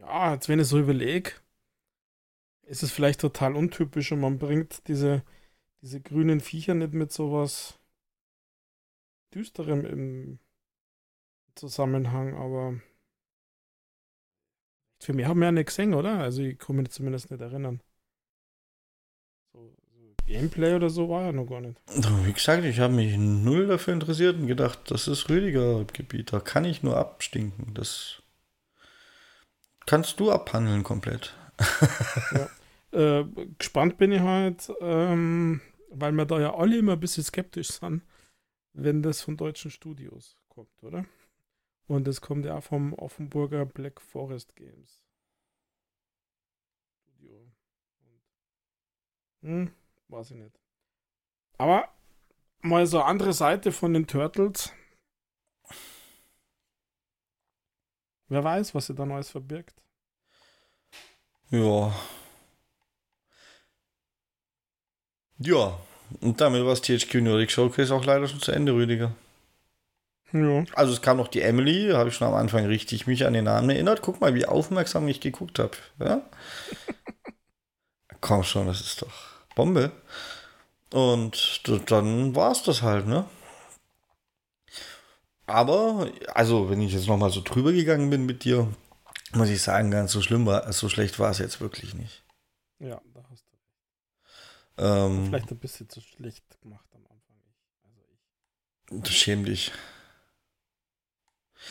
ja, jetzt wenn ich so überlege, ist es vielleicht total untypisch und man bringt diese, diese grünen Viecher nicht mit sowas Düsterem im Zusammenhang, aber für mich haben wir ja nicht gesehen, oder? Also ich kann mich zumindest nicht erinnern. So, so Gameplay oder so war ja noch gar nicht. Wie gesagt, ich habe mich null dafür interessiert und gedacht, das ist Rüdiger Gebiet, da kann ich nur abstinken. Das kannst du abhandeln komplett. ja. [laughs] Äh, gespannt bin ich halt, ähm, weil wir da ja alle immer ein bisschen skeptisch sind, wenn das von deutschen Studios kommt, oder? Und es kommt ja vom Offenburger Black Forest Games. Studio. Hm, weiß ich nicht. Aber mal so eine andere Seite von den Turtles. Wer weiß, was sie da Neues verbirgt. Ja. Ja. Und damit war es THQ Nordic Showcase auch leider schon zu Ende, Rüdiger. Ja. Also es kam noch die Emily, habe ich schon am Anfang richtig mich an den Namen erinnert. Guck mal, wie aufmerksam ich geguckt habe. Ja? [laughs] Komm schon, das ist doch Bombe. Und dann war es das halt, ne? Aber, also, wenn ich jetzt nochmal so drüber gegangen bin mit dir, muss ich sagen, ganz so schlimm war, so schlecht war es jetzt wirklich nicht. Ja. Ähm, Vielleicht ein bisschen zu schlecht gemacht am Anfang. Also ich. Schäm dich.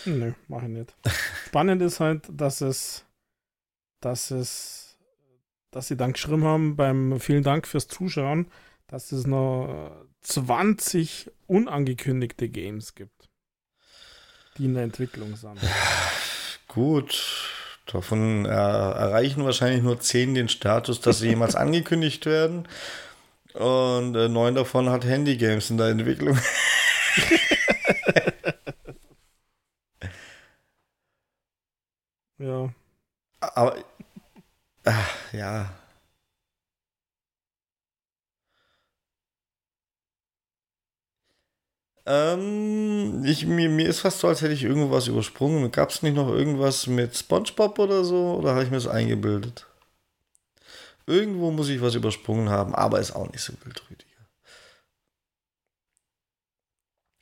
Nö, mach ich nicht. Spannend ist halt, dass es, dass es, dass sie dann geschrieben haben beim vielen Dank fürs Zuschauen, dass es noch 20 unangekündigte Games gibt, die in der Entwicklung sind. Gut, davon äh, erreichen wahrscheinlich nur 10 den Status, dass sie jemals angekündigt werden. Und äh, neun davon hat Handygames in der Entwicklung. [laughs] Ja. Aber, ach, ja. Ähm, ich, mir, mir ist fast so, als hätte ich irgendwo was übersprungen. Gab es nicht noch irgendwas mit SpongeBob oder so? Oder habe ich mir das eingebildet? Irgendwo muss ich was übersprungen haben, aber ist auch nicht so wild, Rüdiger.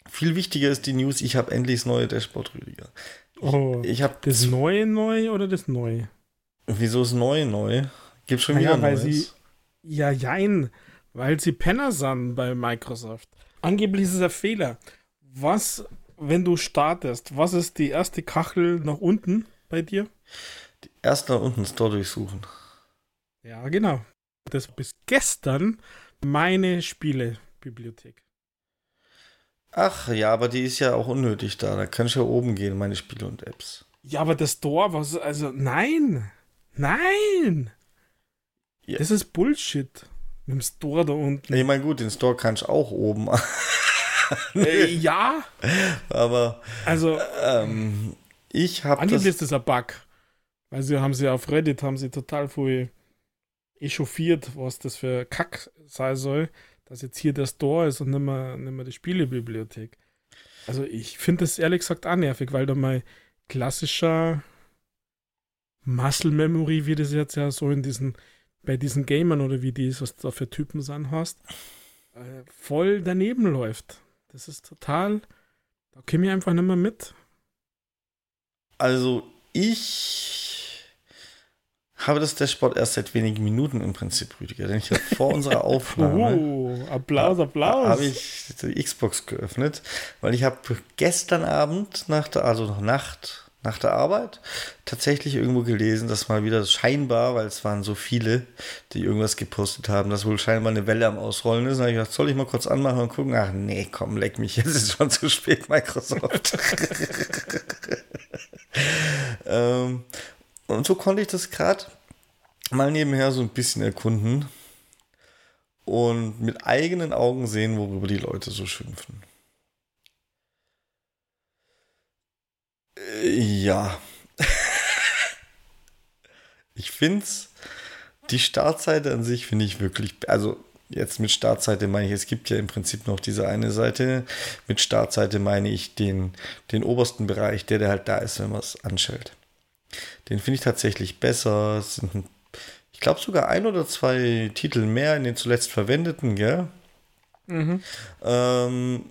Viel wichtiger ist die News, ich habe endlich das neue Dashboard, Rüdiger. Oh, ich habe das neue neu oder das neue? Wieso ist neu neu? Gibt schon wieder ja, weil sie ja jein, weil sie Penner sind bei Microsoft. Angeblich ist es ein Fehler. Was, wenn du startest, was ist die erste Kachel nach unten bei dir? Die erste nach unten Store durchsuchen. Ja, genau. Das bis gestern meine Spielebibliothek. Ach ja, aber die ist ja auch unnötig da. Da kann ich ja oben gehen, meine Spiele und Apps. Ja, aber das Store, was, also nein, nein. Ja. Das ist Bullshit. Mit dem Store da unten. Ich meine, gut, den Store kann ich auch oben. [laughs] äh, ja. Aber also ähm, ich habe Angeblich ist das ein Bug. Weil sie haben sie auf Reddit haben sie total viel echauffiert, was das für Kack sein soll dass jetzt hier der Store ist und nicht mehr, nicht mehr die Spielebibliothek. Also ich finde das ehrlich gesagt auch nervig, weil da mal klassischer Muscle Memory, wie das jetzt ja so in diesen, bei diesen Gamern oder wie die es, was da für Typen sein hast, äh, voll daneben läuft. Das ist total, da komme ich einfach nicht mehr mit. Also ich habe das Dashboard erst seit wenigen Minuten im Prinzip, Rüdiger. Denn ich habe vor unserer [laughs] Aufnahme. Oh, Applaus, Applaus. Habe ich die Xbox geöffnet, weil ich habe gestern Abend, nach der, also noch Nacht, nach der Arbeit, tatsächlich irgendwo gelesen, dass mal wieder scheinbar, weil es waren so viele, die irgendwas gepostet haben, dass wohl scheinbar eine Welle am Ausrollen ist. Und habe ich gedacht, soll ich mal kurz anmachen und gucken? Ach nee, komm, leck mich, [laughs] jetzt ist schon zu spät, Microsoft. [laughs] ähm, und so konnte ich das gerade mal nebenher so ein bisschen erkunden und mit eigenen Augen sehen, worüber die Leute so schimpfen. Ja. ich finde es, die Startseite an sich finde ich wirklich, also jetzt mit Startseite meine ich, es gibt ja im Prinzip noch diese eine Seite. Mit Startseite meine ich den, den obersten Bereich, der, der halt da ist, wenn man es anstellt. Den finde ich tatsächlich besser. Es sind, ich glaube, sogar ein oder zwei Titel mehr in den zuletzt verwendeten, gell? Mhm. Ähm,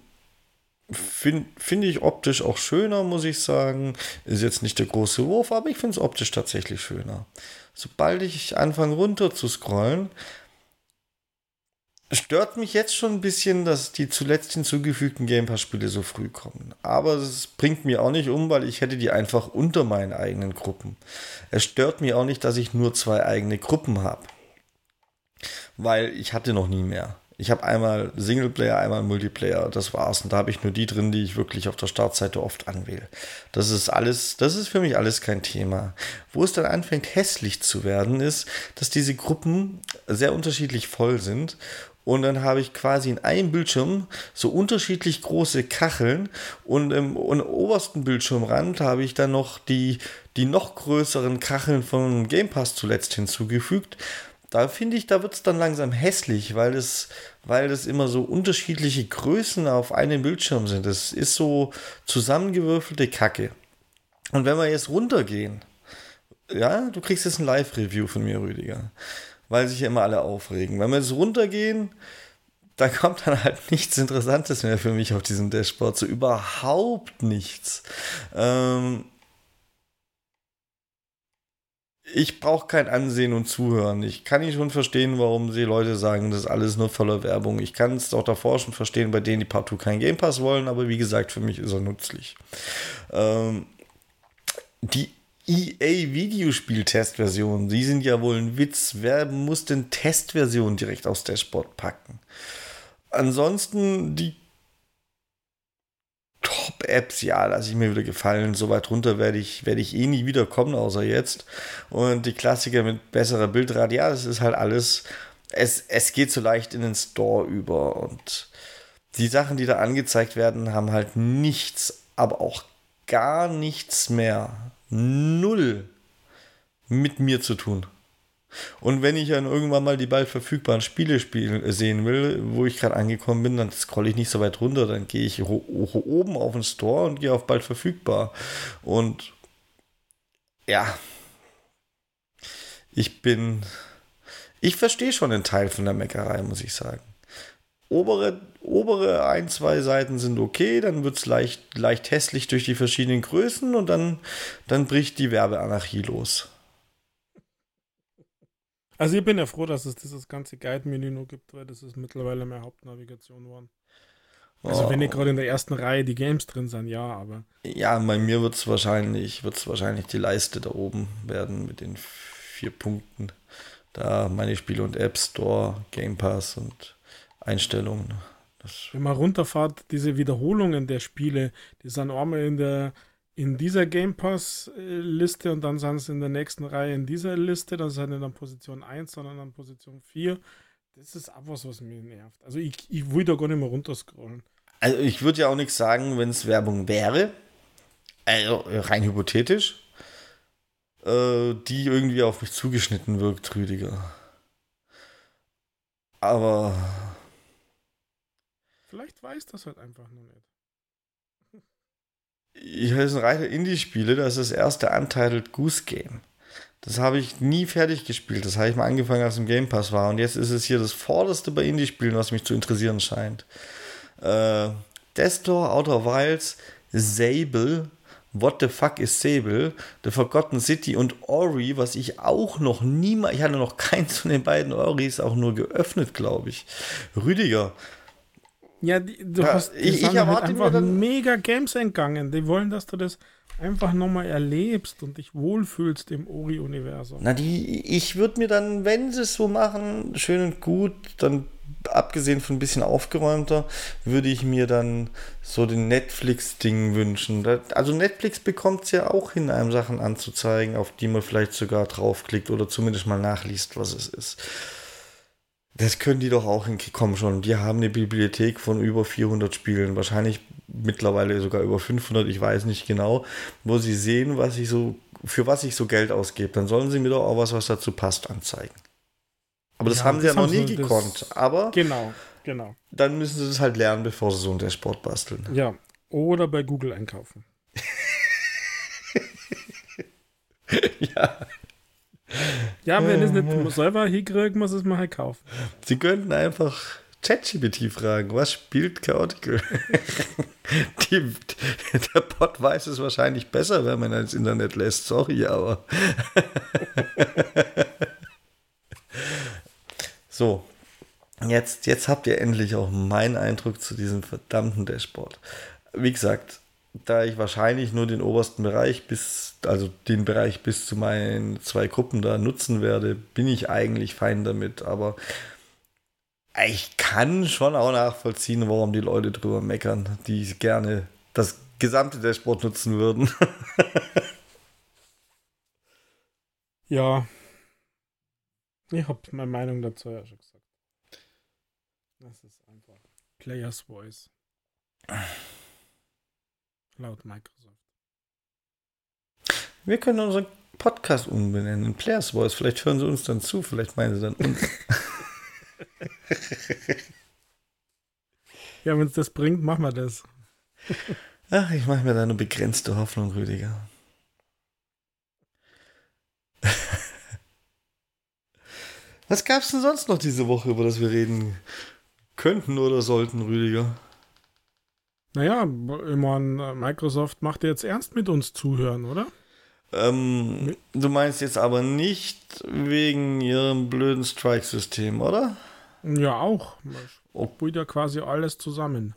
Finde find ich optisch auch schöner, muss ich sagen. Ist jetzt nicht der große Wurf, aber ich finde es optisch tatsächlich schöner. Sobald ich anfange runter zu scrollen, Stört mich jetzt schon ein bisschen, dass die zuletzt hinzugefügten Game Pass-Spiele so früh kommen. Aber es bringt mir auch nicht um, weil ich hätte die einfach unter meinen eigenen Gruppen. Es stört mich auch nicht, dass ich nur zwei eigene Gruppen habe. Weil ich hatte noch nie mehr. Ich habe einmal Singleplayer, einmal Multiplayer, das war's. Und da habe ich nur die drin, die ich wirklich auf der Startseite oft anwähle. Das ist alles, das ist für mich alles kein Thema. Wo es dann anfängt hässlich zu werden, ist, dass diese Gruppen sehr unterschiedlich voll sind und dann habe ich quasi in einem Bildschirm so unterschiedlich große Kacheln und im, im obersten Bildschirmrand habe ich dann noch die, die noch größeren Kacheln von Game Pass zuletzt hinzugefügt. Da finde ich, da wird es dann langsam hässlich, weil es, weil es immer so unterschiedliche Größen auf einem Bildschirm sind. Das ist so zusammengewürfelte Kacke. Und wenn wir jetzt runtergehen, ja, du kriegst jetzt ein Live-Review von mir, Rüdiger, weil sich ja immer alle aufregen. Wenn wir jetzt runtergehen, da kommt dann halt [laughs] nichts Interessantes mehr für mich auf diesem Dashboard, so überhaupt nichts. Ähm, ich brauche kein Ansehen und Zuhören. Ich kann nicht schon verstehen, warum sie Leute sagen, das ist alles nur voller Werbung. Ich kann es auch davor schon verstehen, bei denen die partout kein Game Pass wollen, aber wie gesagt, für mich ist er nützlich. Ähm, die EA-Videospiel-Testversion, die sind ja wohl ein Witz. Wer muss denn Testversion direkt aufs Dashboard packen? Ansonsten die Top-Apps, ja, lasse ich mir wieder gefallen. So weit runter werde ich, werde ich eh nie wieder kommen, außer jetzt. Und die Klassiker mit besserer Bildrate, ja, das ist halt alles. Es, es geht so leicht in den Store über. Und die Sachen, die da angezeigt werden, haben halt nichts, aber auch gar nichts mehr. Null mit mir zu tun. Und wenn ich dann irgendwann mal die bald verfügbaren Spiele spielen, sehen will, wo ich gerade angekommen bin, dann scrolle ich nicht so weit runter, dann gehe ich oben auf den Store und gehe auf bald verfügbar. Und ja, ich bin, ich verstehe schon einen Teil von der Meckerei, muss ich sagen. Obere, obere ein, zwei Seiten sind okay, dann wird es leicht, leicht hässlich durch die verschiedenen Größen und dann, dann bricht die Werbeanarchie los. Also ich bin ja froh, dass es dieses ganze Guide-Menü nur gibt, weil das ist mittlerweile meine Hauptnavigation geworden. Also oh. wenn nicht gerade in der ersten Reihe die Games drin sind, ja, aber. Ja, bei mir wird es wahrscheinlich, wird's wahrscheinlich die Leiste da oben werden mit den vier Punkten. Da meine Spiele und App Store, Game Pass und Einstellungen. Das wenn man runterfahrt, diese Wiederholungen der Spiele, die sind einmal in der in dieser Game Pass-Liste und dann sind sie in der nächsten Reihe in dieser Liste, dann sind sie dann Position 1, sondern dann Position 4. Das ist auch was, was mich nervt. Also ich, ich will da gar nicht mehr runterscrollen. Also ich würde ja auch nichts sagen, wenn es Werbung wäre. Also rein hypothetisch. Äh, die irgendwie auf mich zugeschnitten wirkt, Rüdiger. Aber. Vielleicht weiß das halt einfach nur nicht ich habe ein Reiter Indie-Spiele, das ist das erste Untitled Goose Game. Das habe ich nie fertig gespielt. Das habe ich mal angefangen, als es im Game Pass war. Und jetzt ist es hier das vorderste bei Indie-Spielen, was mich zu interessieren scheint. Äh, Destor, Outer Wilds, Sable, What the fuck is Sable, The Forgotten City und Ori, was ich auch noch niemals, ich hatte noch keins von den beiden Oris auch nur geöffnet, glaube ich. Rüdiger, ja, die, du ja, hast die ich, ich halt einfach mega Games entgangen. Die wollen, dass du das einfach nochmal erlebst und dich wohlfühlst im Ori-Universum. Na, die, ich würde mir dann, wenn sie es so machen, schön und gut, dann abgesehen von ein bisschen aufgeräumter, würde ich mir dann so den Netflix-Ding wünschen. Also Netflix bekommt es ja auch hin, einem Sachen anzuzeigen, auf die man vielleicht sogar draufklickt oder zumindest mal nachliest, was es ist. Das können die doch auch hinkommen schon. Die haben eine Bibliothek von über 400 Spielen, wahrscheinlich mittlerweile sogar über 500, ich weiß nicht genau, wo sie sehen, was ich so, für was ich so Geld ausgebe. Dann sollen sie mir doch auch was, was dazu passt, anzeigen. Aber das ja, haben sie das ja noch nie gekonnt. Aber genau, genau. Dann müssen sie das halt lernen, bevor sie so ein Dashboard basteln. Ja, oder bei Google einkaufen. [laughs] ja. Ja, wenn es nicht [laughs] selber hinkriegt, muss es mal halt kaufen. Sie könnten einfach ChatGPT fragen, was spielt Chaotical? [laughs] Die, der Bot weiß es wahrscheinlich besser, wenn man ins Internet lässt. Sorry, aber. [laughs] so, jetzt, jetzt habt ihr endlich auch meinen Eindruck zu diesem verdammten Dashboard. Wie gesagt, da ich wahrscheinlich nur den obersten Bereich bis, also den Bereich bis zu meinen zwei Gruppen da nutzen werde, bin ich eigentlich fein damit. Aber ich kann schon auch nachvollziehen, warum die Leute drüber meckern, die gerne das gesamte Dashboard nutzen würden. [laughs] ja. Ich habe meine Meinung dazu ja schon gesagt. Das ist einfach Players Voice laut Microsoft. Wir können unseren Podcast umbenennen in Players Voice. Vielleicht hören sie uns dann zu, vielleicht meinen sie dann uns. [laughs] ja, wenn es das bringt, machen wir das. Ach, ich mache mir da eine begrenzte Hoffnung, Rüdiger. [laughs] Was gab es denn sonst noch diese Woche, über das wir reden könnten oder sollten, Rüdiger? Naja, meine, Microsoft macht jetzt ernst mit uns zuhören, oder? Ähm, du meinst jetzt aber nicht wegen ihrem blöden Strike-System, oder? Ja, auch. Spielt ja quasi alles zusammen.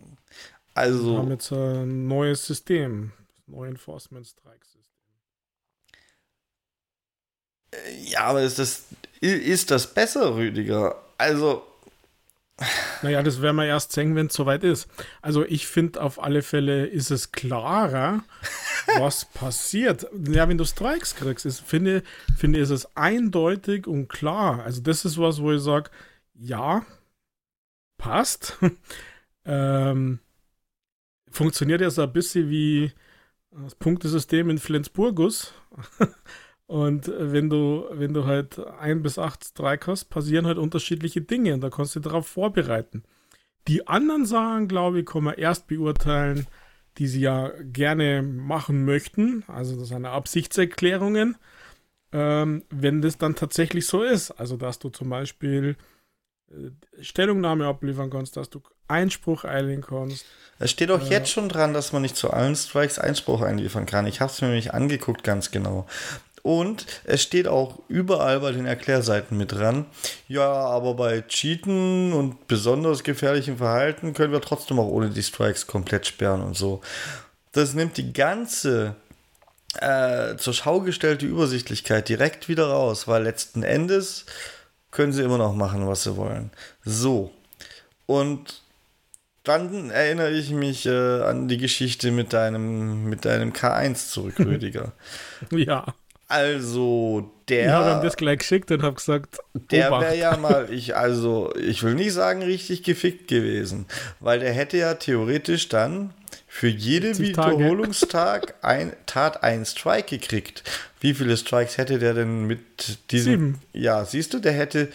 Also. Wir haben jetzt ein neues System. Neue Enforcement Strike System. Ja, aber ist das, ist das besser, Rüdiger? Also. Naja, das werden wir erst sehen, wenn es soweit ist. Also ich finde auf alle Fälle ist es klarer, [laughs] was passiert. Ja, wenn du Strikes kriegst, ist, finde, finde ist es eindeutig und klar. Also das ist was, wo ich sage, ja, passt. [laughs] ähm, funktioniert ja so ein bisschen wie das Punktesystem in Flensburgus. [laughs] Und wenn du, wenn du halt ein bis acht Strike hast, passieren halt unterschiedliche Dinge und da kannst du dich darauf vorbereiten. Die anderen Sachen, glaube ich, kann man erst beurteilen, die sie ja gerne machen möchten. Also das sind Absichtserklärungen. Ähm, wenn das dann tatsächlich so ist. Also dass du zum Beispiel äh, Stellungnahme abliefern kannst, dass du Einspruch einlegen kannst. Es steht auch äh, jetzt schon dran, dass man nicht zu allen Strikes Einspruch einliefern kann. Ich habe es mir nämlich angeguckt, ganz genau. Und es steht auch überall bei den Erklärseiten mit dran. Ja, aber bei Cheaten und besonders gefährlichem Verhalten können wir trotzdem auch ohne die Strikes komplett sperren und so. Das nimmt die ganze äh, zur Schau gestellte Übersichtlichkeit direkt wieder raus, weil letzten Endes können sie immer noch machen, was sie wollen. So. Und dann erinnere ich mich äh, an die Geschichte mit deinem, mit deinem K1 zurück, [laughs] Rüdiger. ja. Also, der. Ich habe ihm das gleich geschickt und habe gesagt, der wäre ja [laughs] mal, ich, also, ich will nicht sagen, richtig gefickt gewesen, weil der hätte ja theoretisch dann für jede Wiederholungstag ein, Tat einen Strike gekriegt. Wie viele Strikes hätte der denn mit diesem? Sieben. Ja, siehst du, der hätte,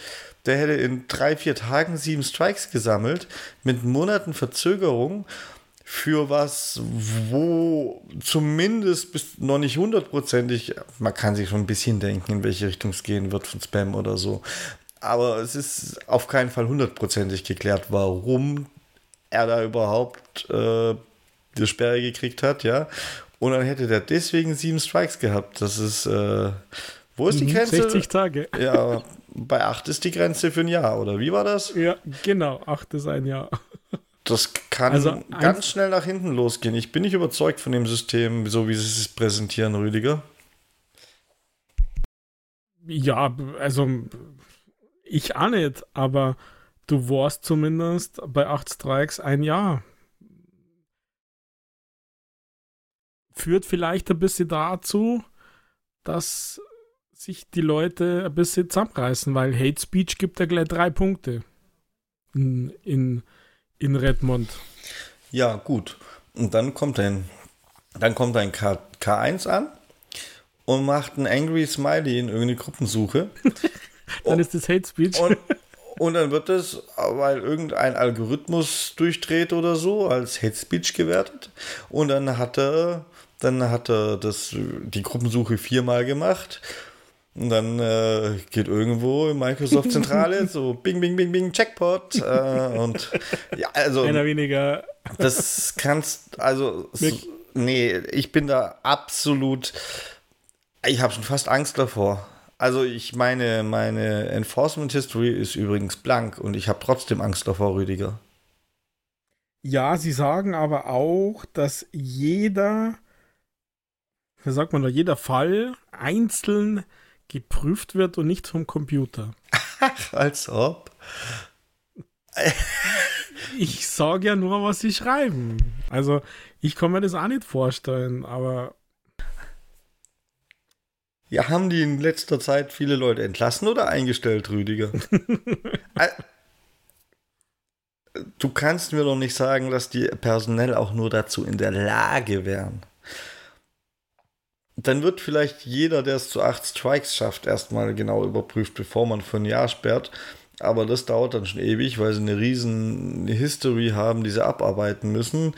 der hätte in drei, vier Tagen sieben Strikes gesammelt mit Monaten Verzögerung für was, wo zumindest bis noch nicht hundertprozentig, man kann sich schon ein bisschen denken, in welche Richtung es gehen wird von Spam oder so. Aber es ist auf keinen Fall hundertprozentig geklärt, warum er da überhaupt äh, die Sperre gekriegt hat, ja. Und dann hätte der deswegen sieben Strikes gehabt. Das ist, äh, wo ist die mhm, Grenze? 60 Tage. [laughs] Ja, bei acht ist die Grenze für ein Jahr, oder wie war das? Ja, genau, acht ist ein Jahr. Das kann also ganz schnell nach hinten losgehen. Ich bin nicht überzeugt von dem System, so wie sie es präsentieren, Rüdiger. Ja, also ich auch nicht, aber du warst zumindest bei acht Strikes ein Jahr. Führt vielleicht ein bisschen dazu, dass sich die Leute ein bisschen zusammenreißen, weil Hate Speech gibt ja gleich drei Punkte in, in in Redmond. Ja, gut. Und dann kommt ein, dann kommt ein K, K1 an und macht ein Angry Smiley in irgendeine Gruppensuche. [laughs] dann und, ist das Hate Speech. Und, und dann wird es, weil irgendein Algorithmus durchdreht oder so, als Hate Speech gewertet. Und dann hat er, dann hat er das, die Gruppensuche viermal gemacht und dann äh, geht irgendwo in Microsoft Zentrale so [laughs] Bing, Bing, Bing, Bing, Checkpot. Äh, und ja, also. Einer weniger. Das kannst, also. So, nee, ich bin da absolut. Ich habe schon fast Angst davor. Also ich meine, meine Enforcement History ist übrigens blank und ich habe trotzdem Angst davor, Rüdiger. Ja, sie sagen aber auch, dass jeder, wie sagt man da, jeder Fall einzeln geprüft wird und nicht vom Computer. Ach, [laughs] als ob. [laughs] ich sage ja nur, was sie schreiben. Also, ich kann mir das auch nicht vorstellen, aber. Ja, haben die in letzter Zeit viele Leute entlassen oder eingestellt, Rüdiger? [laughs] du kannst mir doch nicht sagen, dass die personell auch nur dazu in der Lage wären. Dann wird vielleicht jeder, der es zu acht Strikes schafft, erstmal genau überprüft, bevor man für ein Jahr sperrt. Aber das dauert dann schon ewig, weil sie eine riesen History haben, die sie abarbeiten müssen.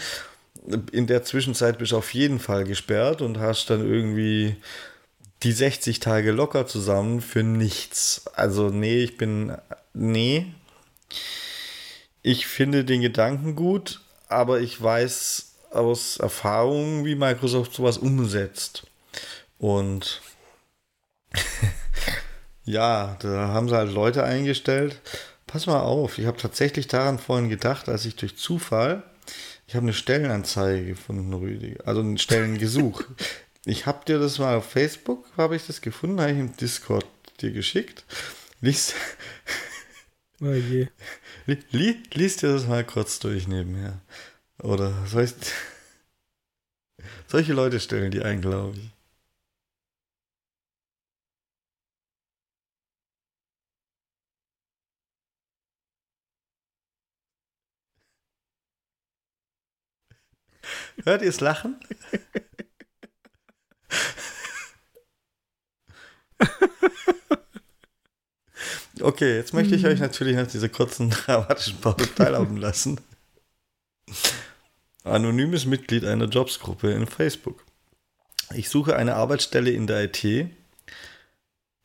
In der Zwischenzeit bist du auf jeden Fall gesperrt und hast dann irgendwie die 60 Tage locker zusammen für nichts. Also nee, ich bin nee. Ich finde den Gedanken gut, aber ich weiß aus Erfahrung, wie Microsoft sowas umsetzt. Und [laughs] ja, da haben sie halt Leute eingestellt. Pass mal auf, ich habe tatsächlich daran vorhin gedacht, als ich durch Zufall, ich habe eine Stellenanzeige gefunden, Rüdiger, also ein Stellengesuch. [laughs] ich habe dir das mal auf Facebook, habe ich das gefunden, habe ich im Discord dir geschickt. Lies, [laughs] oh je. Li, lies dir das mal kurz durch nebenher. Oder soll ich, solche Leute stellen die ein, glaube ich. Hört ihr es lachen? Okay, jetzt möchte ich euch natürlich nach dieser kurzen [laughs] dramatischen Pause teilhaben lassen. Anonymes Mitglied einer Jobsgruppe in Facebook. Ich suche eine Arbeitsstelle in der IT,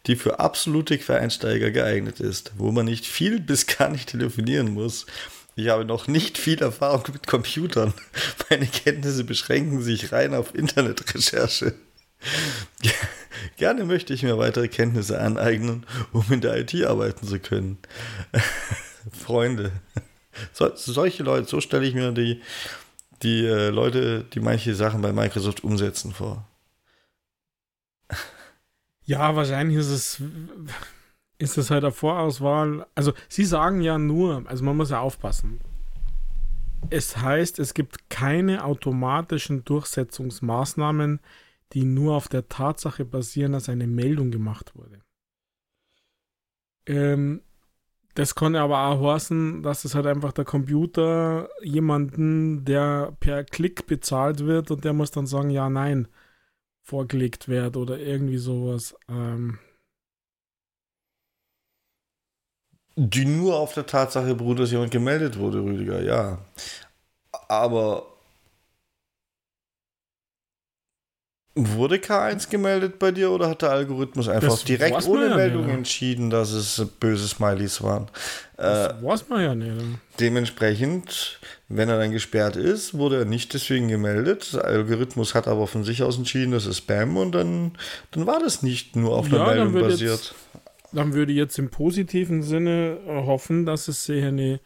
die für absolute Quereinsteiger geeignet ist, wo man nicht viel bis gar nicht telefonieren muss, ich habe noch nicht viel Erfahrung mit Computern. Meine Kenntnisse beschränken sich rein auf Internetrecherche. Gerne möchte ich mir weitere Kenntnisse aneignen, um in der IT arbeiten zu können. Freunde. So, solche Leute, so stelle ich mir die, die äh, Leute, die manche Sachen bei Microsoft umsetzen, vor. Ja, wahrscheinlich ist es ist das halt eine Vorauswahl. Also, sie sagen ja nur, also man muss ja aufpassen. Es heißt, es gibt keine automatischen Durchsetzungsmaßnahmen, die nur auf der Tatsache basieren, dass eine Meldung gemacht wurde. Ähm, das kann aber auch heißen, dass es halt einfach der Computer jemanden, der per Klick bezahlt wird und der muss dann sagen, ja, nein, vorgelegt wird oder irgendwie sowas. Ähm, Die nur auf der Tatsache beruht, dass jemand gemeldet wurde, Rüdiger, ja. Aber Wurde K1 gemeldet bei dir oder hat der Algorithmus einfach das direkt ohne ja Meldung nicht, entschieden, dass es böse Smileys waren? Das äh, weiß man ja nicht. Dementsprechend, wenn er dann gesperrt ist, wurde er nicht deswegen gemeldet. Der Algorithmus hat aber von sich aus entschieden, das ist Spam und dann, dann war das nicht nur auf ja, Meldung basiert. Jetzt, dann würde ich jetzt im positiven Sinne äh, hoffen, dass es hier eine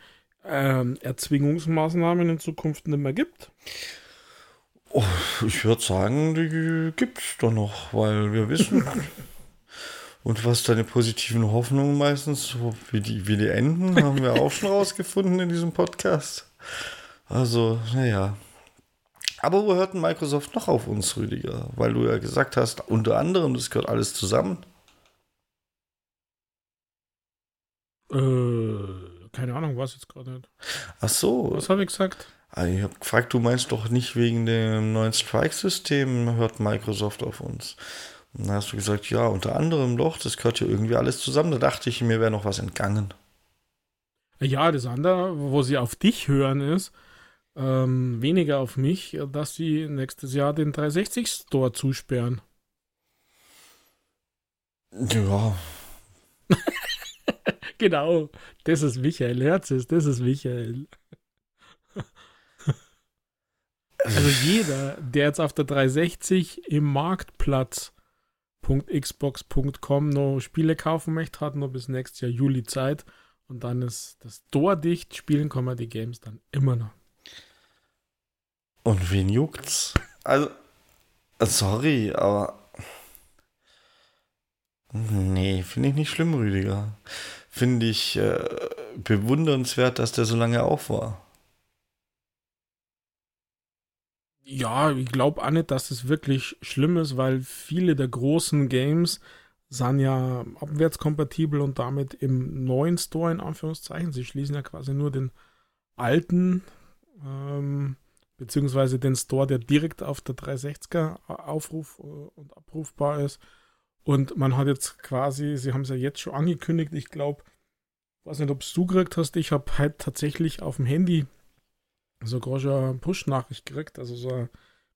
äh, Erzwingungsmaßnahmen in Zukunft nicht mehr gibt. Oh, ich würde sagen, die gibt es doch noch, weil wir wissen. [laughs] Und was deine positiven Hoffnungen meistens, wie die, wie die enden, haben wir auch schon [laughs] rausgefunden in diesem Podcast. Also, naja. Aber wo hört denn Microsoft noch auf uns, Rüdiger? Weil du ja gesagt hast, unter anderem, das gehört alles zusammen. Äh, keine Ahnung, was jetzt gerade nicht. Ach so. Was habe ich gesagt? Ah, ich habe gefragt, du meinst doch nicht wegen dem neuen Strike-System hört Microsoft auf uns. Und dann hast du gesagt, ja, unter anderem doch, das gehört ja irgendwie alles zusammen. Da dachte ich, mir wäre noch was entgangen. Ja, das andere, wo sie auf dich hören, ist ähm, weniger auf mich, dass sie nächstes Jahr den 360 Store zusperren. Ja. [laughs] genau, das ist Michael Herzes, das ist Michael. Also jeder, der jetzt auf der 360 im Marktplatz.xbox.com noch Spiele kaufen möchte, hat noch bis nächstes Jahr Juli Zeit. Und dann ist das Tor dicht, spielen kann man die Games dann immer noch. Und wen juckt's? Also, sorry, aber. Nee, finde ich nicht schlimm, Rüdiger. Finde ich äh, bewundernswert, dass der so lange auf war. Ja, ich glaube auch nicht, dass es wirklich schlimm ist, weil viele der großen Games sind ja abwärtskompatibel und damit im neuen Store in Anführungszeichen. Sie schließen ja quasi nur den alten ähm, beziehungsweise den Store, der direkt auf der 360er Aufruf äh, und abrufbar ist. Und man hat jetzt quasi, sie haben es ja jetzt schon angekündigt, ich glaube, weiß nicht, ob es du gekriegt hast, ich habe halt tatsächlich auf dem Handy sogar schon eine Push-Nachricht gekriegt, also so eine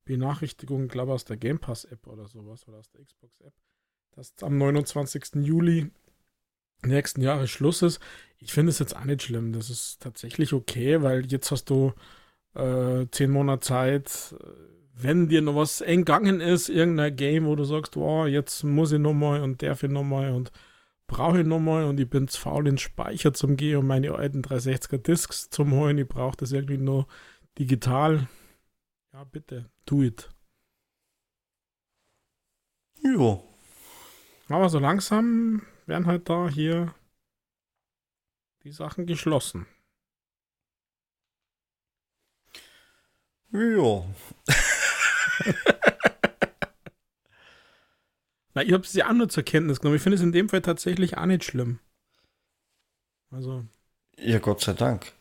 Benachrichtigung, glaube aus der Game Pass-App oder sowas oder aus der Xbox-App, dass am 29. Juli nächsten Jahres Schluss ist. Ich finde es jetzt auch nicht schlimm. Das ist tatsächlich okay, weil jetzt hast du äh, zehn Monate Zeit. Wenn dir noch was entgangen ist, irgendein Game, wo du sagst, wow, jetzt muss ich nochmal und darf ich nochmal und brauche ich nochmal und ich bin zu faul, in Speicher zum gehen und meine alten 360er Discs zum holen. Ich brauche das irgendwie nur digital. Ja, bitte, do it. Jo. Aber so langsam werden halt da hier die Sachen geschlossen. Ja. Na, ich habe sie auch nur zur Kenntnis genommen. Ich finde es in dem Fall tatsächlich auch nicht schlimm. Also. Ja, Gott sei Dank.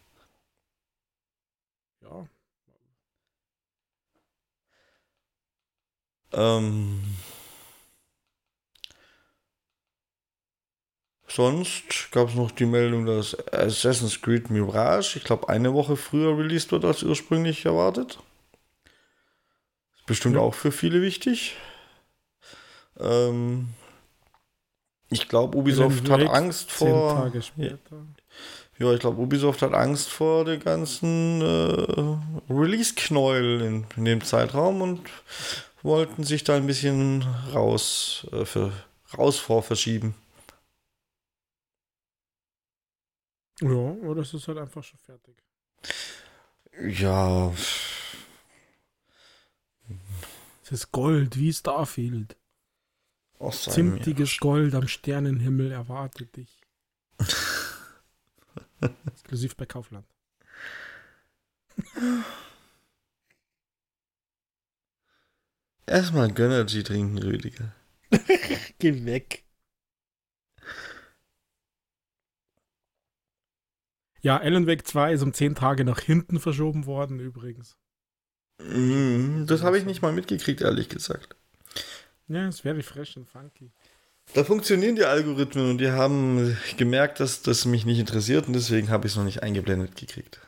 Ja. Ähm. Sonst gab es noch die Meldung, dass Assassin's Creed Mirage, ich glaube, eine Woche früher released wird als ursprünglich erwartet. Ist bestimmt ja. auch für viele wichtig. Ähm, ich glaube, Ubisoft hat Angst vor. Ja, ich glaube, Ubisoft hat Angst vor den ganzen äh, Release-Knäuel in, in, dem Zeitraum und wollten sich da ein bisschen raus, äh, für, raus vor verschieben. Ja, oder ist es halt einfach schon fertig? Ja. Ist Gold, wie Starfield. Zimtiges Gold am Sternenhimmel erwartet dich. [laughs] Exklusiv bei Kaufland. Erstmal Gönnergy trinken, Rüdiger. [laughs] Geh weg. Ja, Alan Wake 2 ist um 10 Tage nach hinten verschoben worden, übrigens. Mm, das habe ich nicht mal mitgekriegt, ehrlich gesagt. Ja, es wäre fresh und funky. Da funktionieren die Algorithmen und die haben gemerkt, dass das mich nicht interessiert und deswegen habe ich es noch nicht eingeblendet gekriegt.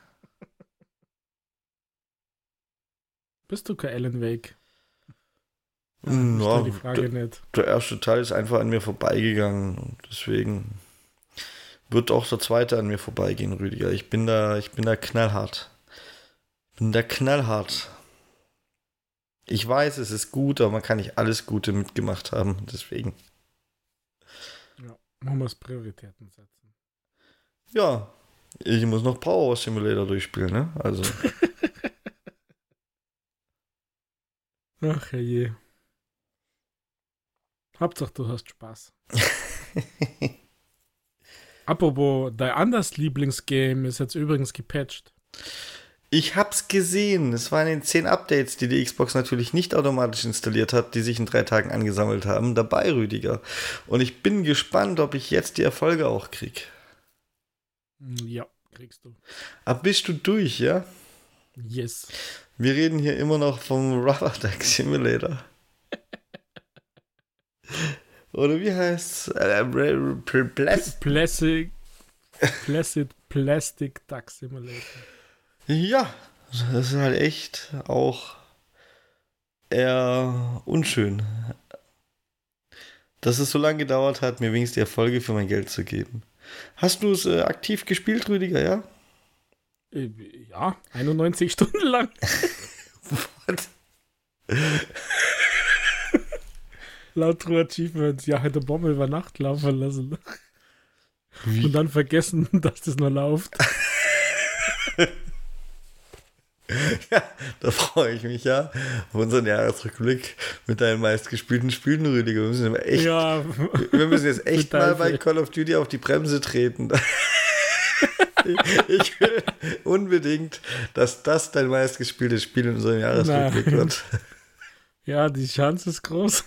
Bist du kein Alan Wake? Ja, die Frage der, nicht. der erste Teil ist einfach an mir vorbeigegangen und deswegen wird auch der zweite an mir vorbeigehen, Rüdiger. Ich bin da, ich bin da knallhart. Da knallhart. Ich weiß, es ist gut, aber man kann nicht alles Gute mitgemacht haben, deswegen. Ja, man muss Prioritäten setzen. Ja, ich muss noch Power Simulator durchspielen, ne? Also. [laughs] Ach je. Hauptsache, du hast Spaß. [laughs] Apropos, dein anderes Lieblingsgame ist jetzt übrigens gepatcht. Ich hab's gesehen. Es waren in zehn Updates, die die Xbox natürlich nicht automatisch installiert hat, die sich in drei Tagen angesammelt haben, dabei, Rüdiger. Und ich bin gespannt, ob ich jetzt die Erfolge auch krieg. Hm, ja, kriegst du. Aber bist du durch, ja? Yes. Wir reden hier immer noch vom Rubber Duck Simulator. Oder wie heißt äh, Plastic, Plastic Plastic Duck Simulator. Ja, das ist halt echt auch eher unschön. Dass es so lange gedauert hat, mir wenigstens die Erfolge für mein Geld zu geben. Hast du es äh, aktiv gespielt, Rüdiger, ja? Äh, ja, 91 Stunden lang. [laughs] Laut True Achievements, ja, hätte Bombe über Nacht laufen lassen. Wie? Und dann vergessen, [laughs] dass das nur läuft. [laughs] [laughs] ja, da freue ich mich ja auf unseren Jahresrückblick mit deinen meistgespielten Spielen, Rüdiger. Wir müssen, echt, ja, wir müssen jetzt echt [laughs] mal bei Call of Duty auf die Bremse treten. ich will unbedingt, dass das dein meistgespieltes Spiel in unserem Jahresrückblick Nein. wird. [laughs] Ja, die Chance ist groß.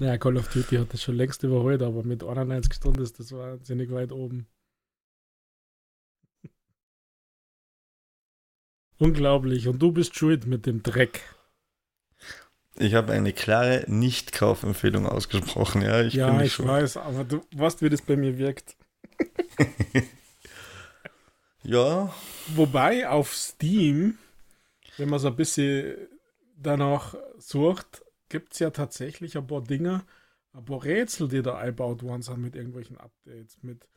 Naja, Call of Duty hat das schon längst überholt, aber mit 91 Stunden ist das wahnsinnig weit oben. Unglaublich. Und du bist schuld mit dem Dreck. Ich habe eine klare Nicht-Kaufempfehlung ausgesprochen, ja. Ich ja, ich weiß, aber du weißt, wie das bei mir wirkt. [laughs] ja. Wobei auf Steam, wenn man so ein bisschen danach sucht, gibt es ja tatsächlich ein paar Dinge, ein paar Rätsel, die da eingebaut worden sind mit irgendwelchen Updates. Mit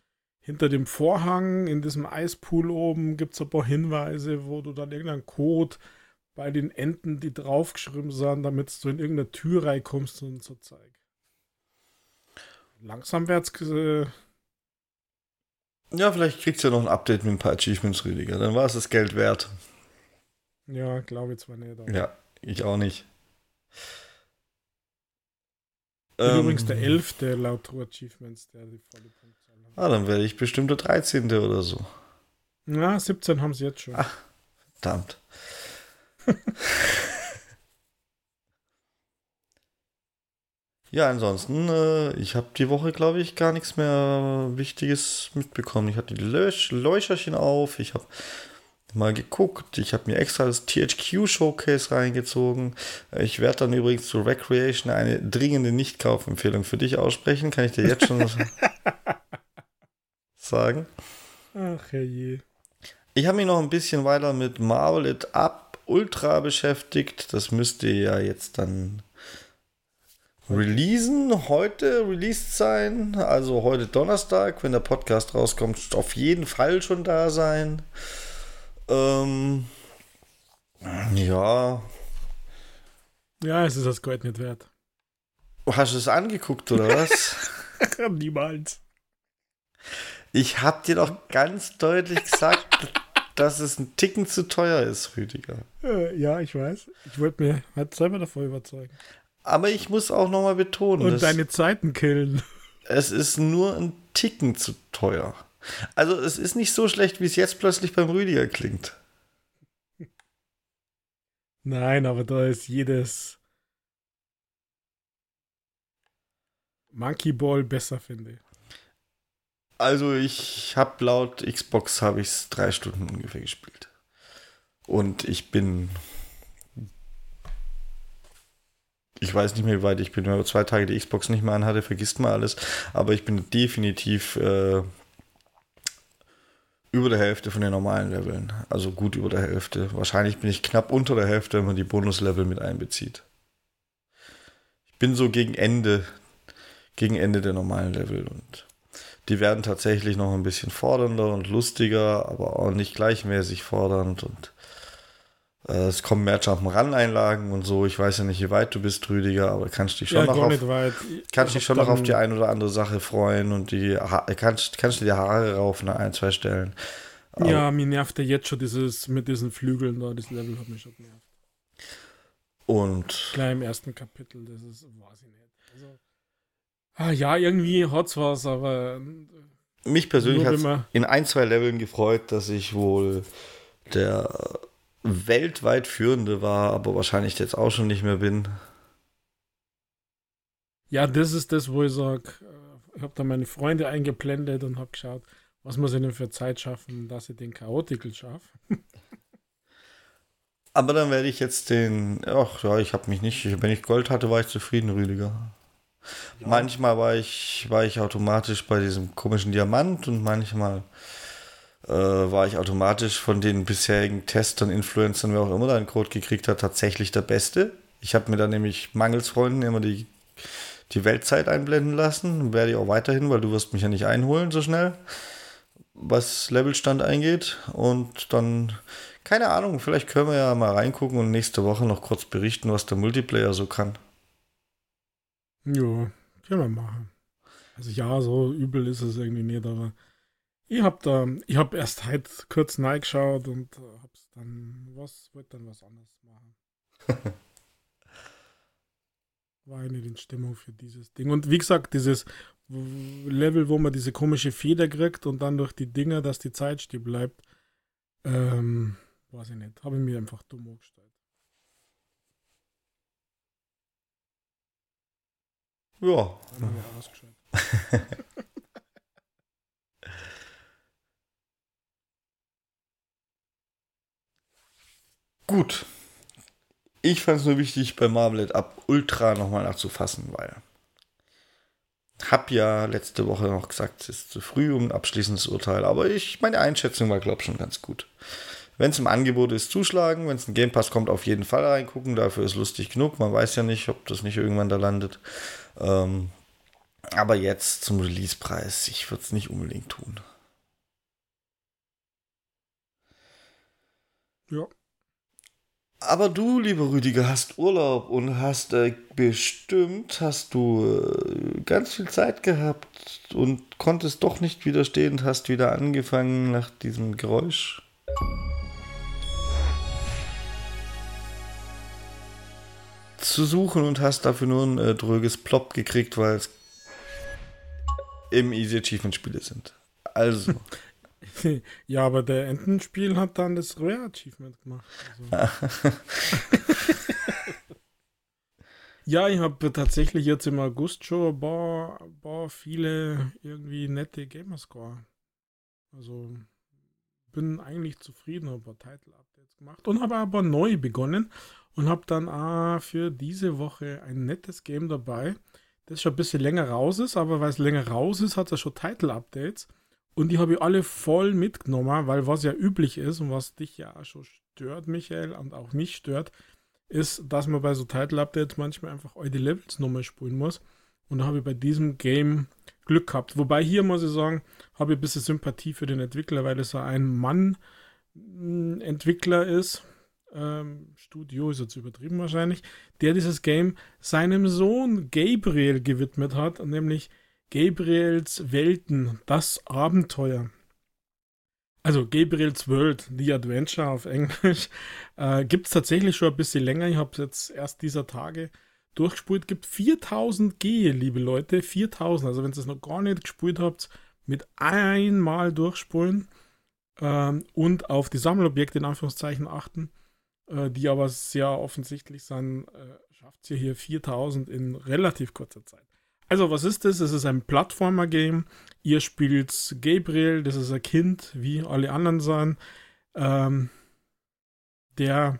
hinter dem Vorhang in diesem Eispool oben gibt es ein paar Hinweise, wo du dann irgendeinen Code bei den Enden, die draufgeschrieben sind, damit du in irgendeine Tür reinkommst und so Zeug. Langsam wird's. Äh ja, vielleicht kriegst du ja noch ein Update mit ein paar Achievements, Rüdiger. Dann war es das Geld wert. Ja, glaube ich zwar nicht. Aber. Ja, ich auch nicht. Ähm, übrigens der 11. laut True Achievements, der die volle hat. Ah, dann werde ich bestimmt der 13. oder so. Ja, 17 haben sie jetzt schon. Ach, verdammt. [laughs] ja, ansonsten, äh, ich habe die Woche, glaube ich, gar nichts mehr Wichtiges mitbekommen. Ich hatte die Lösch Leucherchen auf, ich habe mal geguckt, ich habe mir extra das THQ Showcase reingezogen. Ich werde dann übrigens zu Recreation eine dringende Nicht-Kaufempfehlung für dich aussprechen, kann ich dir jetzt schon [laughs] sagen. Ach herrje. Ich habe mich noch ein bisschen weiter mit Marvel It Up Ultra beschäftigt. Das müsste ja jetzt dann releasen, heute released sein. Also heute Donnerstag, wenn der Podcast rauskommt, auf jeden Fall schon da sein. Ähm, ja. Ja, es ist das Gold nicht wert. Hast du es angeguckt oder was? [laughs] Niemals. Ich hab dir doch ganz deutlich gesagt, [laughs] dass es ein Ticken zu teuer ist, Rüdiger. Äh, ja, ich weiß. Ich wollte mir halt selber davor überzeugen. Aber ich muss auch nochmal betonen. Und deine Zeiten killen. Es ist nur ein Ticken zu teuer. Also es ist nicht so schlecht, wie es jetzt plötzlich beim Rüdiger klingt. Nein, aber da ist jedes Monkey Ball besser, finde ich. Also ich habe laut Xbox habe ich es drei Stunden ungefähr gespielt. Und ich bin. Ich weiß nicht mehr, wie weit ich bin. Man zwei Tage die Xbox nicht mehr anhatte, vergisst man alles. Aber ich bin definitiv äh, über der Hälfte von den normalen Leveln. Also gut über der Hälfte. Wahrscheinlich bin ich knapp unter der Hälfte, wenn man die Bonuslevel mit einbezieht. Ich bin so gegen Ende, gegen Ende der normalen Level und die werden tatsächlich noch ein bisschen fordernder und lustiger, aber auch nicht gleichmäßig fordernd und äh, es kommen mehr Jump'n'Run-Einlagen und so. Ich weiß ja nicht, wie weit du bist, Rüdiger, aber kannst dich schon ja, noch auf, kannst dich schon noch auf die ein oder andere Sache freuen und die kannst, kannst du die Haare raufen an ein, zwei Stellen. Aber ja, mir nervt ja jetzt schon dieses mit diesen Flügeln da, das Level hat mich schon genervt. Und. Gleich im ersten Kapitel, das ist, weiß ich nicht. Also, Ah, ja, irgendwie hat's was, aber. Mich persönlich hat in ein, zwei Leveln gefreut, dass ich wohl der weltweit führende war, aber wahrscheinlich jetzt auch schon nicht mehr bin. Ja, das ist das, wo ich sage, äh, ich habe da meine Freunde eingeblendet und habe geschaut, was muss ich denn für Zeit schaffen, dass ich den Chaotikel schaffe. [laughs] aber dann werde ich jetzt den, ach ja, ich habe mich nicht, wenn ich Gold hatte, war ich zufrieden, Rüdiger. Ja. Manchmal war ich, war ich automatisch bei diesem komischen Diamant und manchmal äh, war ich automatisch von den bisherigen Testern, Influencern, wer auch immer da einen Code gekriegt hat, tatsächlich der Beste. Ich habe mir da nämlich mangels Freunden immer die, die Weltzeit einblenden lassen. Werde ich auch weiterhin, weil du wirst mich ja nicht einholen so schnell, was Levelstand eingeht. Und dann, keine Ahnung, vielleicht können wir ja mal reingucken und nächste Woche noch kurz berichten, was der Multiplayer so kann. Ja, können wir machen. Also ja, so übel ist es irgendwie nicht, aber ich hab da, ich hab erst heute kurz reingeschaut und äh, hab's dann, was, wollte dann was anderes machen. [laughs] War ich nicht in Stimmung für dieses Ding. Und wie gesagt, dieses Level, wo man diese komische Feder kriegt und dann durch die Dinger, dass die Zeit stehen bleibt, ähm, weiß ich nicht, habe ich mir einfach dumm angestellt. Ja. [laughs] Gut. Ich fand es nur wichtig, bei Marmalade Up Ultra nochmal nachzufassen, weil hab ja letzte Woche noch gesagt, es ist zu früh um ein abschließendes Urteil, aber ich, meine Einschätzung war, glaube ich, schon ganz gut. Wenn es im Angebot ist, zuschlagen. Wenn es ein Game Pass kommt, auf jeden Fall reingucken. Dafür ist lustig genug. Man weiß ja nicht, ob das nicht irgendwann da landet. Ähm, aber jetzt zum Release-Preis. Ich würde es nicht unbedingt tun. Ja. Aber du, lieber Rüdiger, hast Urlaub und hast äh, bestimmt, hast du äh, ganz viel Zeit gehabt und konntest doch nicht widerstehen und hast wieder angefangen nach diesem Geräusch. Zu suchen und hast dafür nur ein äh, dröges Plop gekriegt, weil es im Easy Achievement Spiele sind. Also. [laughs] ja, aber der Entenspiel hat dann das Rare Achievement gemacht. Also. [laughs] ja, ich habe tatsächlich jetzt im August schon ein paar, ein paar viele irgendwie nette Gamerscore. Also bin eigentlich zufrieden, habe ein paar Title-Updates gemacht und habe aber neu begonnen und habe dann ah, für diese Woche ein nettes Game dabei, das schon ein bisschen länger raus ist, aber weil es länger raus ist, hat er schon Title-Updates. Und die habe ich alle voll mitgenommen, weil was ja üblich ist und was dich ja schon stört, Michael, und auch mich stört, ist, dass man bei so Title-Updates manchmal einfach all die Levels nochmal spielen muss. Und da habe ich bei diesem Game Glück gehabt. Wobei hier muss ich sagen, habe ich ein bisschen Sympathie für den Entwickler, weil es ein Mann-Entwickler ist ähm, Studio ist jetzt übertrieben wahrscheinlich, der dieses Game seinem Sohn Gabriel gewidmet hat, nämlich Gabriels Welten, das Abenteuer. Also Gabriel's World, The Adventure auf Englisch, [laughs] äh, gibt es tatsächlich schon ein bisschen länger. Ich habe es jetzt erst dieser Tage durchgespielt. Gibt 4000 G, liebe Leute, 4000. Also wenn ihr es noch gar nicht gespielt habt, mit einmal durchspulen ähm, und auf die Sammelobjekte in Anführungszeichen achten äh, die aber sehr offensichtlich sind, äh, schafft sie hier 4000 in relativ kurzer Zeit. Also, was ist das? Es ist ein Plattformer-Game. Ihr spielt Gabriel, das ist ein Kind, wie alle anderen sind, ähm, der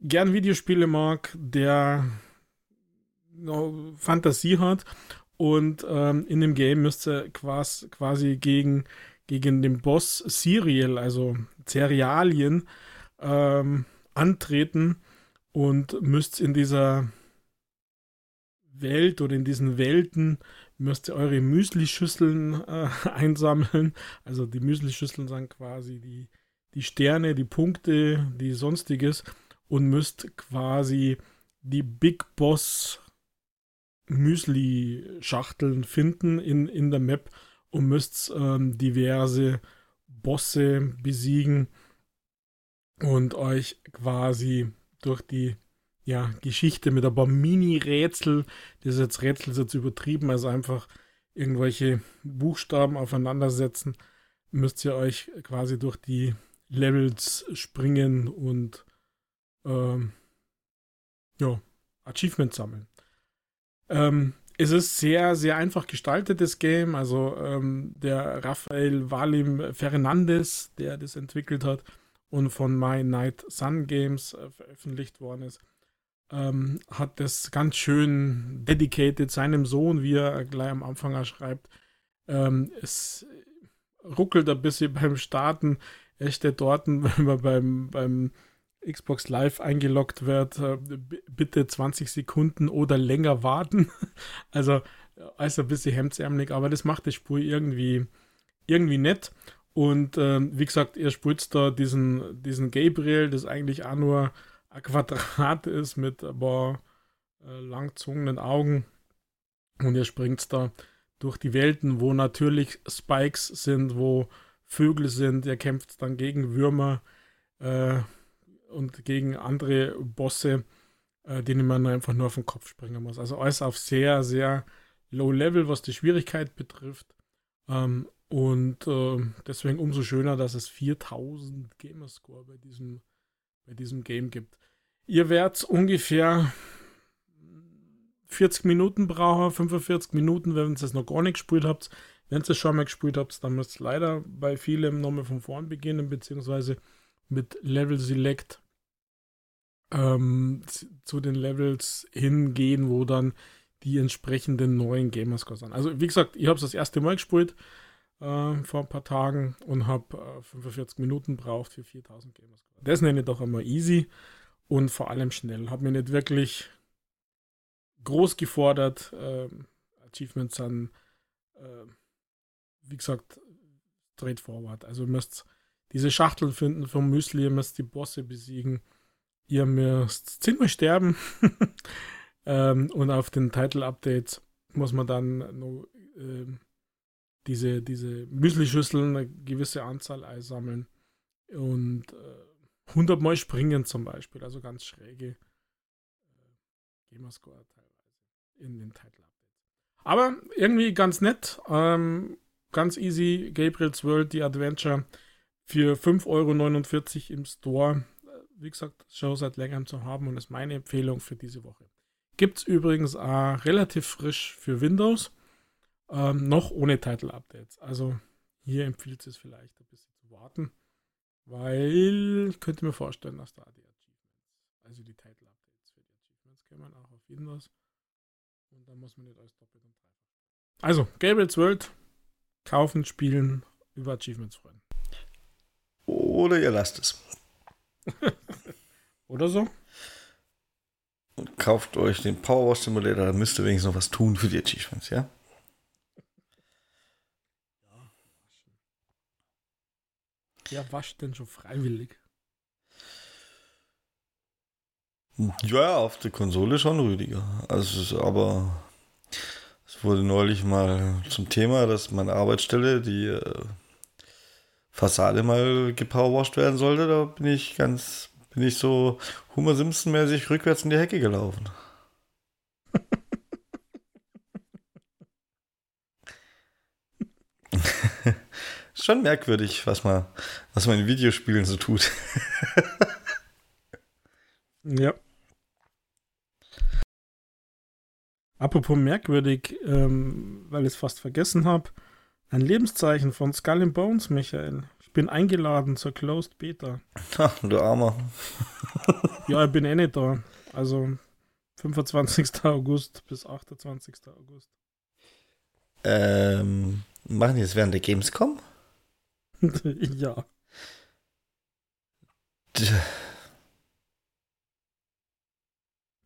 gern Videospiele mag, der Fantasie hat und ähm, in dem Game müsst ihr quasi, quasi gegen, gegen den Boss Serial, also Cerealien, ähm, antreten und müsst in dieser Welt oder in diesen Welten müsst ihr eure Müslischüsseln äh, [laughs] einsammeln. Also die Müslischüsseln sind quasi die, die Sterne, die Punkte, die sonstiges und müsst quasi die Big Boss Müsli-Schachteln finden in, in der Map und müsst ähm, diverse Bosse besiegen und euch quasi durch die ja, Geschichte mit ein paar Mini-Rätsel, das ist jetzt Rätsel ist jetzt übertrieben, also einfach irgendwelche Buchstaben aufeinandersetzen, müsst ihr euch quasi durch die Levels springen und ähm, ja, Achievements sammeln. Ähm, es ist sehr, sehr einfach gestaltetes Game. Also ähm, der Rafael Valim Fernandez, der das entwickelt hat, und von My Night Sun Games äh, veröffentlicht worden ist, ähm, hat das ganz schön dedicated seinem Sohn, wie er gleich am Anfang schreibt. Ähm, es ruckelt ein bisschen [laughs] beim Starten. Er steht dort, [laughs] wenn man beim, beim Xbox Live eingeloggt wird, äh, bitte 20 Sekunden oder länger warten. [laughs] also, ist ein bisschen hemdsärmelig, aber das macht das Spiel irgendwie, irgendwie nett. Und ähm, wie gesagt, ihr spielt da diesen, diesen Gabriel, das eigentlich auch nur ein Quadrat ist mit ein paar äh, langzogenen Augen. Und ihr springt da durch die Welten, wo natürlich Spikes sind, wo Vögel sind. Ihr kämpft dann gegen Würmer äh, und gegen andere Bosse, äh, denen man einfach nur auf den Kopf springen muss. Also alles auf sehr, sehr low level, was die Schwierigkeit betrifft. Ähm, und äh, deswegen umso schöner, dass es 4000 Gamerscore bei diesem, bei diesem Game gibt. Ihr werdet ungefähr 40 Minuten brauchen, 45 Minuten, wenn ihr es noch gar nicht gespielt habt. Wenn ihr es schon mal gespielt habt, dann müsst ihr leider bei vielem nochmal von vorn beginnen, beziehungsweise mit Level Select ähm, zu den Levels hingehen, wo dann die entsprechenden neuen Gamerscores sind. Also wie gesagt, ich habe es das erste Mal gespielt äh, vor ein paar Tagen und habe äh, 45 Minuten braucht für 4000 Gamerscore. Das nenne ich doch einmal easy und vor allem schnell. Habe mir nicht wirklich groß gefordert. Äh, Achievements sind, äh, wie gesagt, straightforward. Also ihr müsst diese Schachtel finden vom Müsli, ihr müsst die Bosse besiegen, ihr müsst zehnmal sterben [laughs] ähm, und auf den Title-Updates muss man dann noch äh, diese, diese Müsli-Schüsseln eine gewisse Anzahl einsammeln und äh, 100 Mal springen zum Beispiel, also ganz schräge äh, Gamerscore teilweise in den Title-Updates. Aber irgendwie ganz nett, ähm, ganz easy, Gabriel's World, die Adventure für 5,49 Euro im Store. Wie gesagt, Show seit längerem zu haben und ist meine Empfehlung für diese Woche. Gibt es übrigens auch relativ frisch für Windows, ähm, noch ohne Title-Updates. Also hier empfiehlt es vielleicht ein bisschen zu warten, weil ich könnte mir vorstellen, dass da die Achievements, also die Title-Updates für die Achievements, kommen auch auf Windows. Und da muss man nicht alles doppelt und dreifach. Also, Gabriel's World, kaufen, spielen, über Achievements freuen. Oder ihr lasst es. [laughs] Oder so. Und kauft euch den Powerwash Simulator, dann müsst ihr wenigstens noch was tun für die Achievements, ja? Wer wascht denn schon freiwillig? Ja, auf der Konsole schon Rüdiger. Also, aber es wurde neulich mal zum Thema, dass meine Arbeitsstelle, die äh, Fassade mal gepowerwashed werden sollte, da bin ich ganz, bin ich so Homer Simpson-mäßig rückwärts in die Hecke gelaufen. Schon merkwürdig, was man, was man in Videospielen so tut. ja. Apropos merkwürdig, ähm, weil ich es fast vergessen habe. Ein Lebenszeichen von Skull and Bones, Michael. Ich bin eingeladen zur Closed Beta. Ach, du Armer. ja, ich bin eh nicht da. Also 25. August bis 28. August. Ähm, machen die das während der Gamescom? [laughs] ja.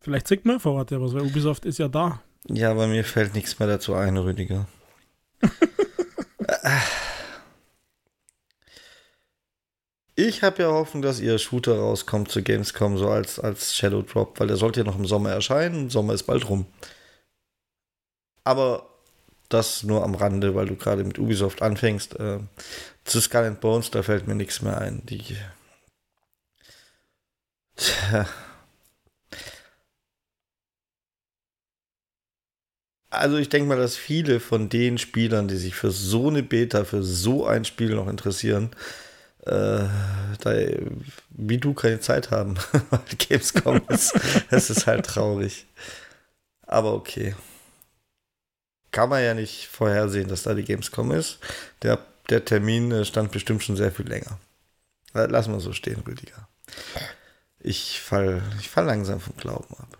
Vielleicht zeigt mir vor Ort ja was, weil Ubisoft ist ja da. Ja, aber mir fällt nichts mehr dazu ein, Rüdiger. [laughs] Ich habe ja Hoffnung, dass ihr Shooter rauskommt zu Gamescom, so als, als Shadow Drop, weil der sollte ja noch im Sommer erscheinen. Sommer ist bald rum. Aber das nur am Rande, weil du gerade mit Ubisoft anfängst. Äh, zu Skull and Bones, da fällt mir nichts mehr ein. Die. Tja. Also ich denke mal, dass viele von den Spielern, die sich für so eine Beta, für so ein Spiel noch interessieren, äh, da, wie du keine Zeit haben, [laughs] weil Gamescom ist. [laughs] Es ist halt traurig. Aber okay. Kann man ja nicht vorhersehen, dass da die Gamescom ist. Der, der Termin äh, stand bestimmt schon sehr viel länger. Lassen wir so stehen, Rüdiger. Ich fall, ich fall langsam vom Glauben ab.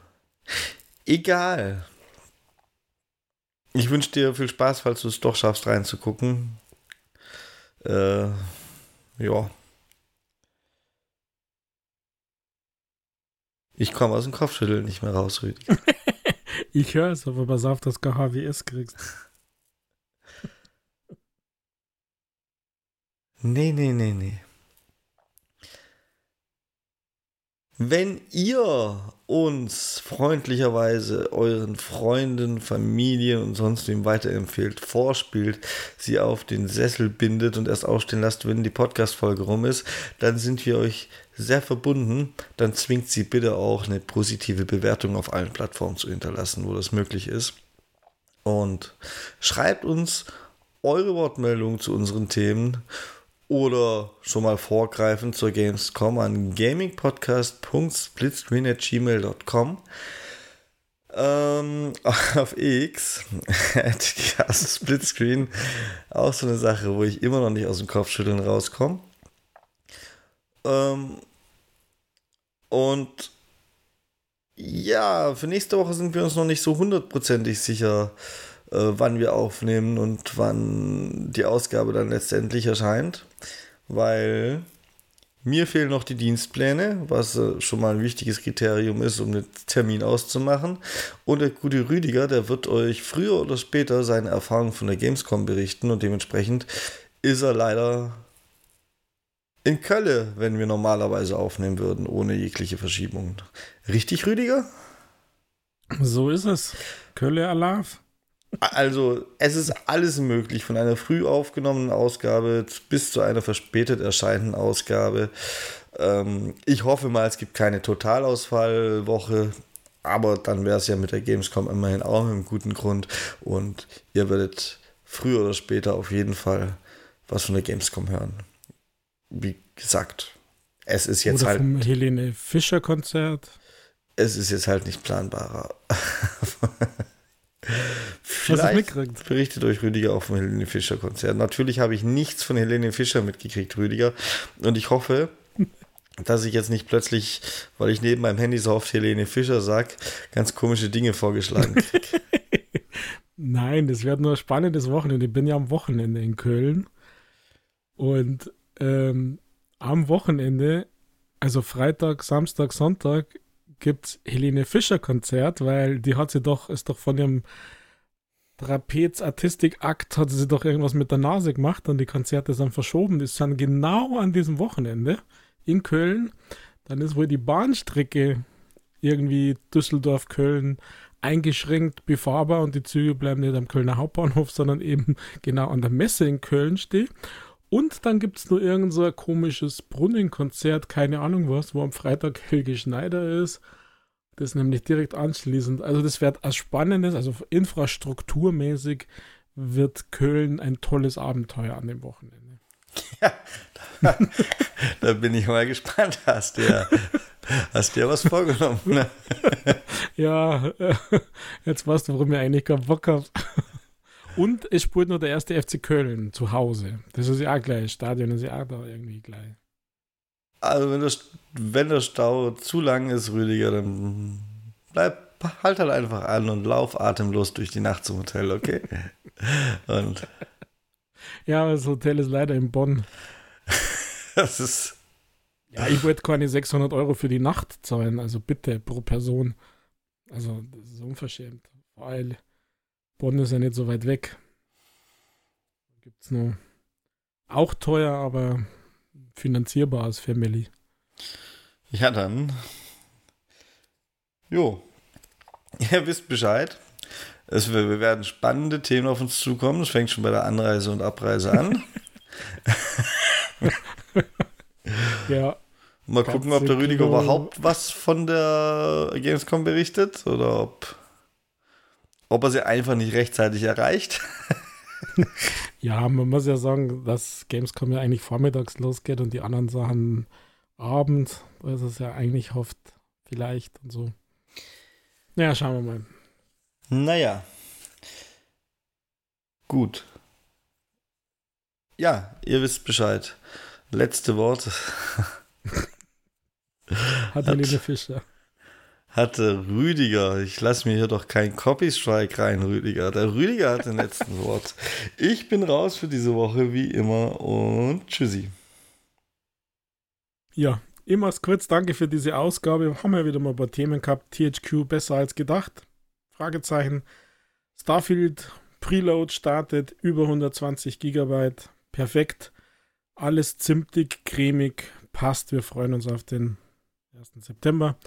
Egal. Ich wünsche dir viel Spaß, falls du es doch schaffst, reinzugucken. Äh, ja. Ich komme aus dem Kopfschütteln nicht mehr raus, Rüdiger. [laughs] ich höre es, aber pass auf, dass du KHWS kriegst. nee, nee, nee, nee. Wenn ihr uns freundlicherweise euren Freunden, Familien und sonst wem weiterempfehlt, vorspielt, sie auf den Sessel bindet und erst aufstehen lasst, wenn die Podcast-Folge rum ist, dann sind wir euch sehr verbunden. Dann zwingt sie bitte auch eine positive Bewertung auf allen Plattformen zu hinterlassen, wo das möglich ist. Und schreibt uns eure Wortmeldungen zu unseren Themen oder schon mal vorgreifen zur Gamescom an gamingpodcast.splitscreen.gmail.com ähm, [laughs] auf X Splitscreen auch so eine Sache, wo ich immer noch nicht aus dem Kopfschütteln rauskomme. Ähm, und Ja, für nächste Woche sind wir uns noch nicht so hundertprozentig sicher, wann wir aufnehmen und wann die Ausgabe dann letztendlich erscheint, weil mir fehlen noch die Dienstpläne, was äh, schon mal ein wichtiges Kriterium ist, um den Termin auszumachen. Und der gute Rüdiger, der wird euch früher oder später seine Erfahrungen von der Gamescom berichten und dementsprechend ist er leider in Kölle, wenn wir normalerweise aufnehmen würden, ohne jegliche Verschiebung. Richtig, Rüdiger? So ist es. Kölle Alarv. Also, es ist alles möglich, von einer früh aufgenommenen Ausgabe bis zu einer verspätet erscheinenden Ausgabe. Ähm, ich hoffe mal, es gibt keine Totalausfallwoche, aber dann wäre es ja mit der Gamescom immerhin auch mit einem guten Grund und ihr werdet früher oder später auf jeden Fall was von der Gamescom hören. Wie gesagt, es ist jetzt Oder halt. Vom Helene Fischer Konzert. Es ist jetzt halt nicht planbarer. [laughs] Vielleicht berichtet euch Rüdiger auch vom Helene Fischer Konzert. Natürlich habe ich nichts von Helene Fischer mitgekriegt, Rüdiger. Und ich hoffe, dass ich jetzt nicht plötzlich, weil ich neben meinem Handy so oft Helene Fischer sage, ganz komische Dinge vorgeschlagen kriege. [laughs] Nein, das wird nur ein spannendes Wochenende. Ich bin ja am Wochenende in Köln. Und ähm, am Wochenende, also Freitag, Samstag, Sonntag, gibt es Helene Fischer Konzert, weil die hat sie doch, ist doch von ihrem Trapez-Artistik-Akt hat sie doch irgendwas mit der Nase gemacht und die Konzerte sind verschoben. Ist dann genau an diesem Wochenende in Köln. Dann ist wohl die Bahnstrecke irgendwie Düsseldorf-Köln eingeschränkt befahrbar und die Züge bleiben nicht am Kölner Hauptbahnhof, sondern eben genau an der Messe in Köln stehen. Und dann gibt es nur irgend so ein komisches Brunnenkonzert, keine Ahnung was, wo am Freitag [laughs] Helge Schneider ist. Das ist nämlich direkt anschließend. Also das wird ein spannendes, also infrastrukturmäßig wird Köln ein tolles Abenteuer an dem Wochenende. Ja, da, [laughs] da bin ich mal gespannt. Hast du ja, hast du ja was vorgenommen. Ne? [laughs] ja, jetzt weißt du, warum ich eigentlich keinen Bock habe. Und es spielt nur der erste FC Köln zu Hause. Das ist ja auch gleich. Stadion ist ja auch da irgendwie gleich. Also, wenn der, wenn der Stau zu lang ist, Rüdiger, dann bleib, halt halt einfach an und lauf atemlos durch die Nacht zum Hotel, okay? [laughs] und. Ja, das Hotel ist leider in Bonn. [laughs] das ist. Ja, ich wollte keine 600 Euro für die Nacht zahlen, also bitte pro Person. Also, das ist unverschämt. Weil Bonn ist ja nicht so weit weg. Gibt es nur auch teuer, aber finanzierbar als Family. Ja, dann. Jo. [laughs] Ihr wisst Bescheid. Es, wir werden spannende Themen auf uns zukommen. Es fängt schon bei der Anreise und Abreise an. [laughs] ja. Mal gucken, ob der Rüdiger überhaupt was von der Gamescom berichtet oder ob ob er sie einfach nicht rechtzeitig erreicht. [laughs] ja, man muss ja sagen, dass Gamescom ja eigentlich vormittags losgeht und die anderen Sachen abends. Da ist es ja eigentlich hofft, vielleicht und so. Naja, schauen wir mal. Naja. Gut. Ja, ihr wisst Bescheid. Letzte Worte. [laughs] Hat Helene Fischer hatte Rüdiger. Ich lasse mir hier doch kein Copy-Strike rein, Rüdiger. Der Rüdiger hat den letzten [laughs] Wort. Ich bin raus für diese Woche, wie immer, und tschüssi. Ja, immer kurz danke für diese Ausgabe. Haben wir wieder mal ein paar Themen gehabt. THQ besser als gedacht? Fragezeichen. Starfield Preload startet über 120 Gigabyte. Perfekt. Alles zimtig, cremig, passt. Wir freuen uns auf den 1. September.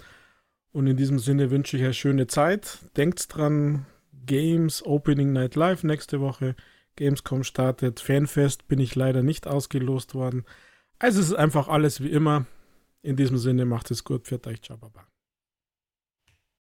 Und in diesem Sinne wünsche ich eine schöne Zeit. Denkt dran, Games Opening Night Live nächste Woche. Gamescom startet. Fanfest bin ich leider nicht ausgelost worden. Also es ist einfach alles wie immer. In diesem Sinne macht es gut. Für euch. Ciao, Baba.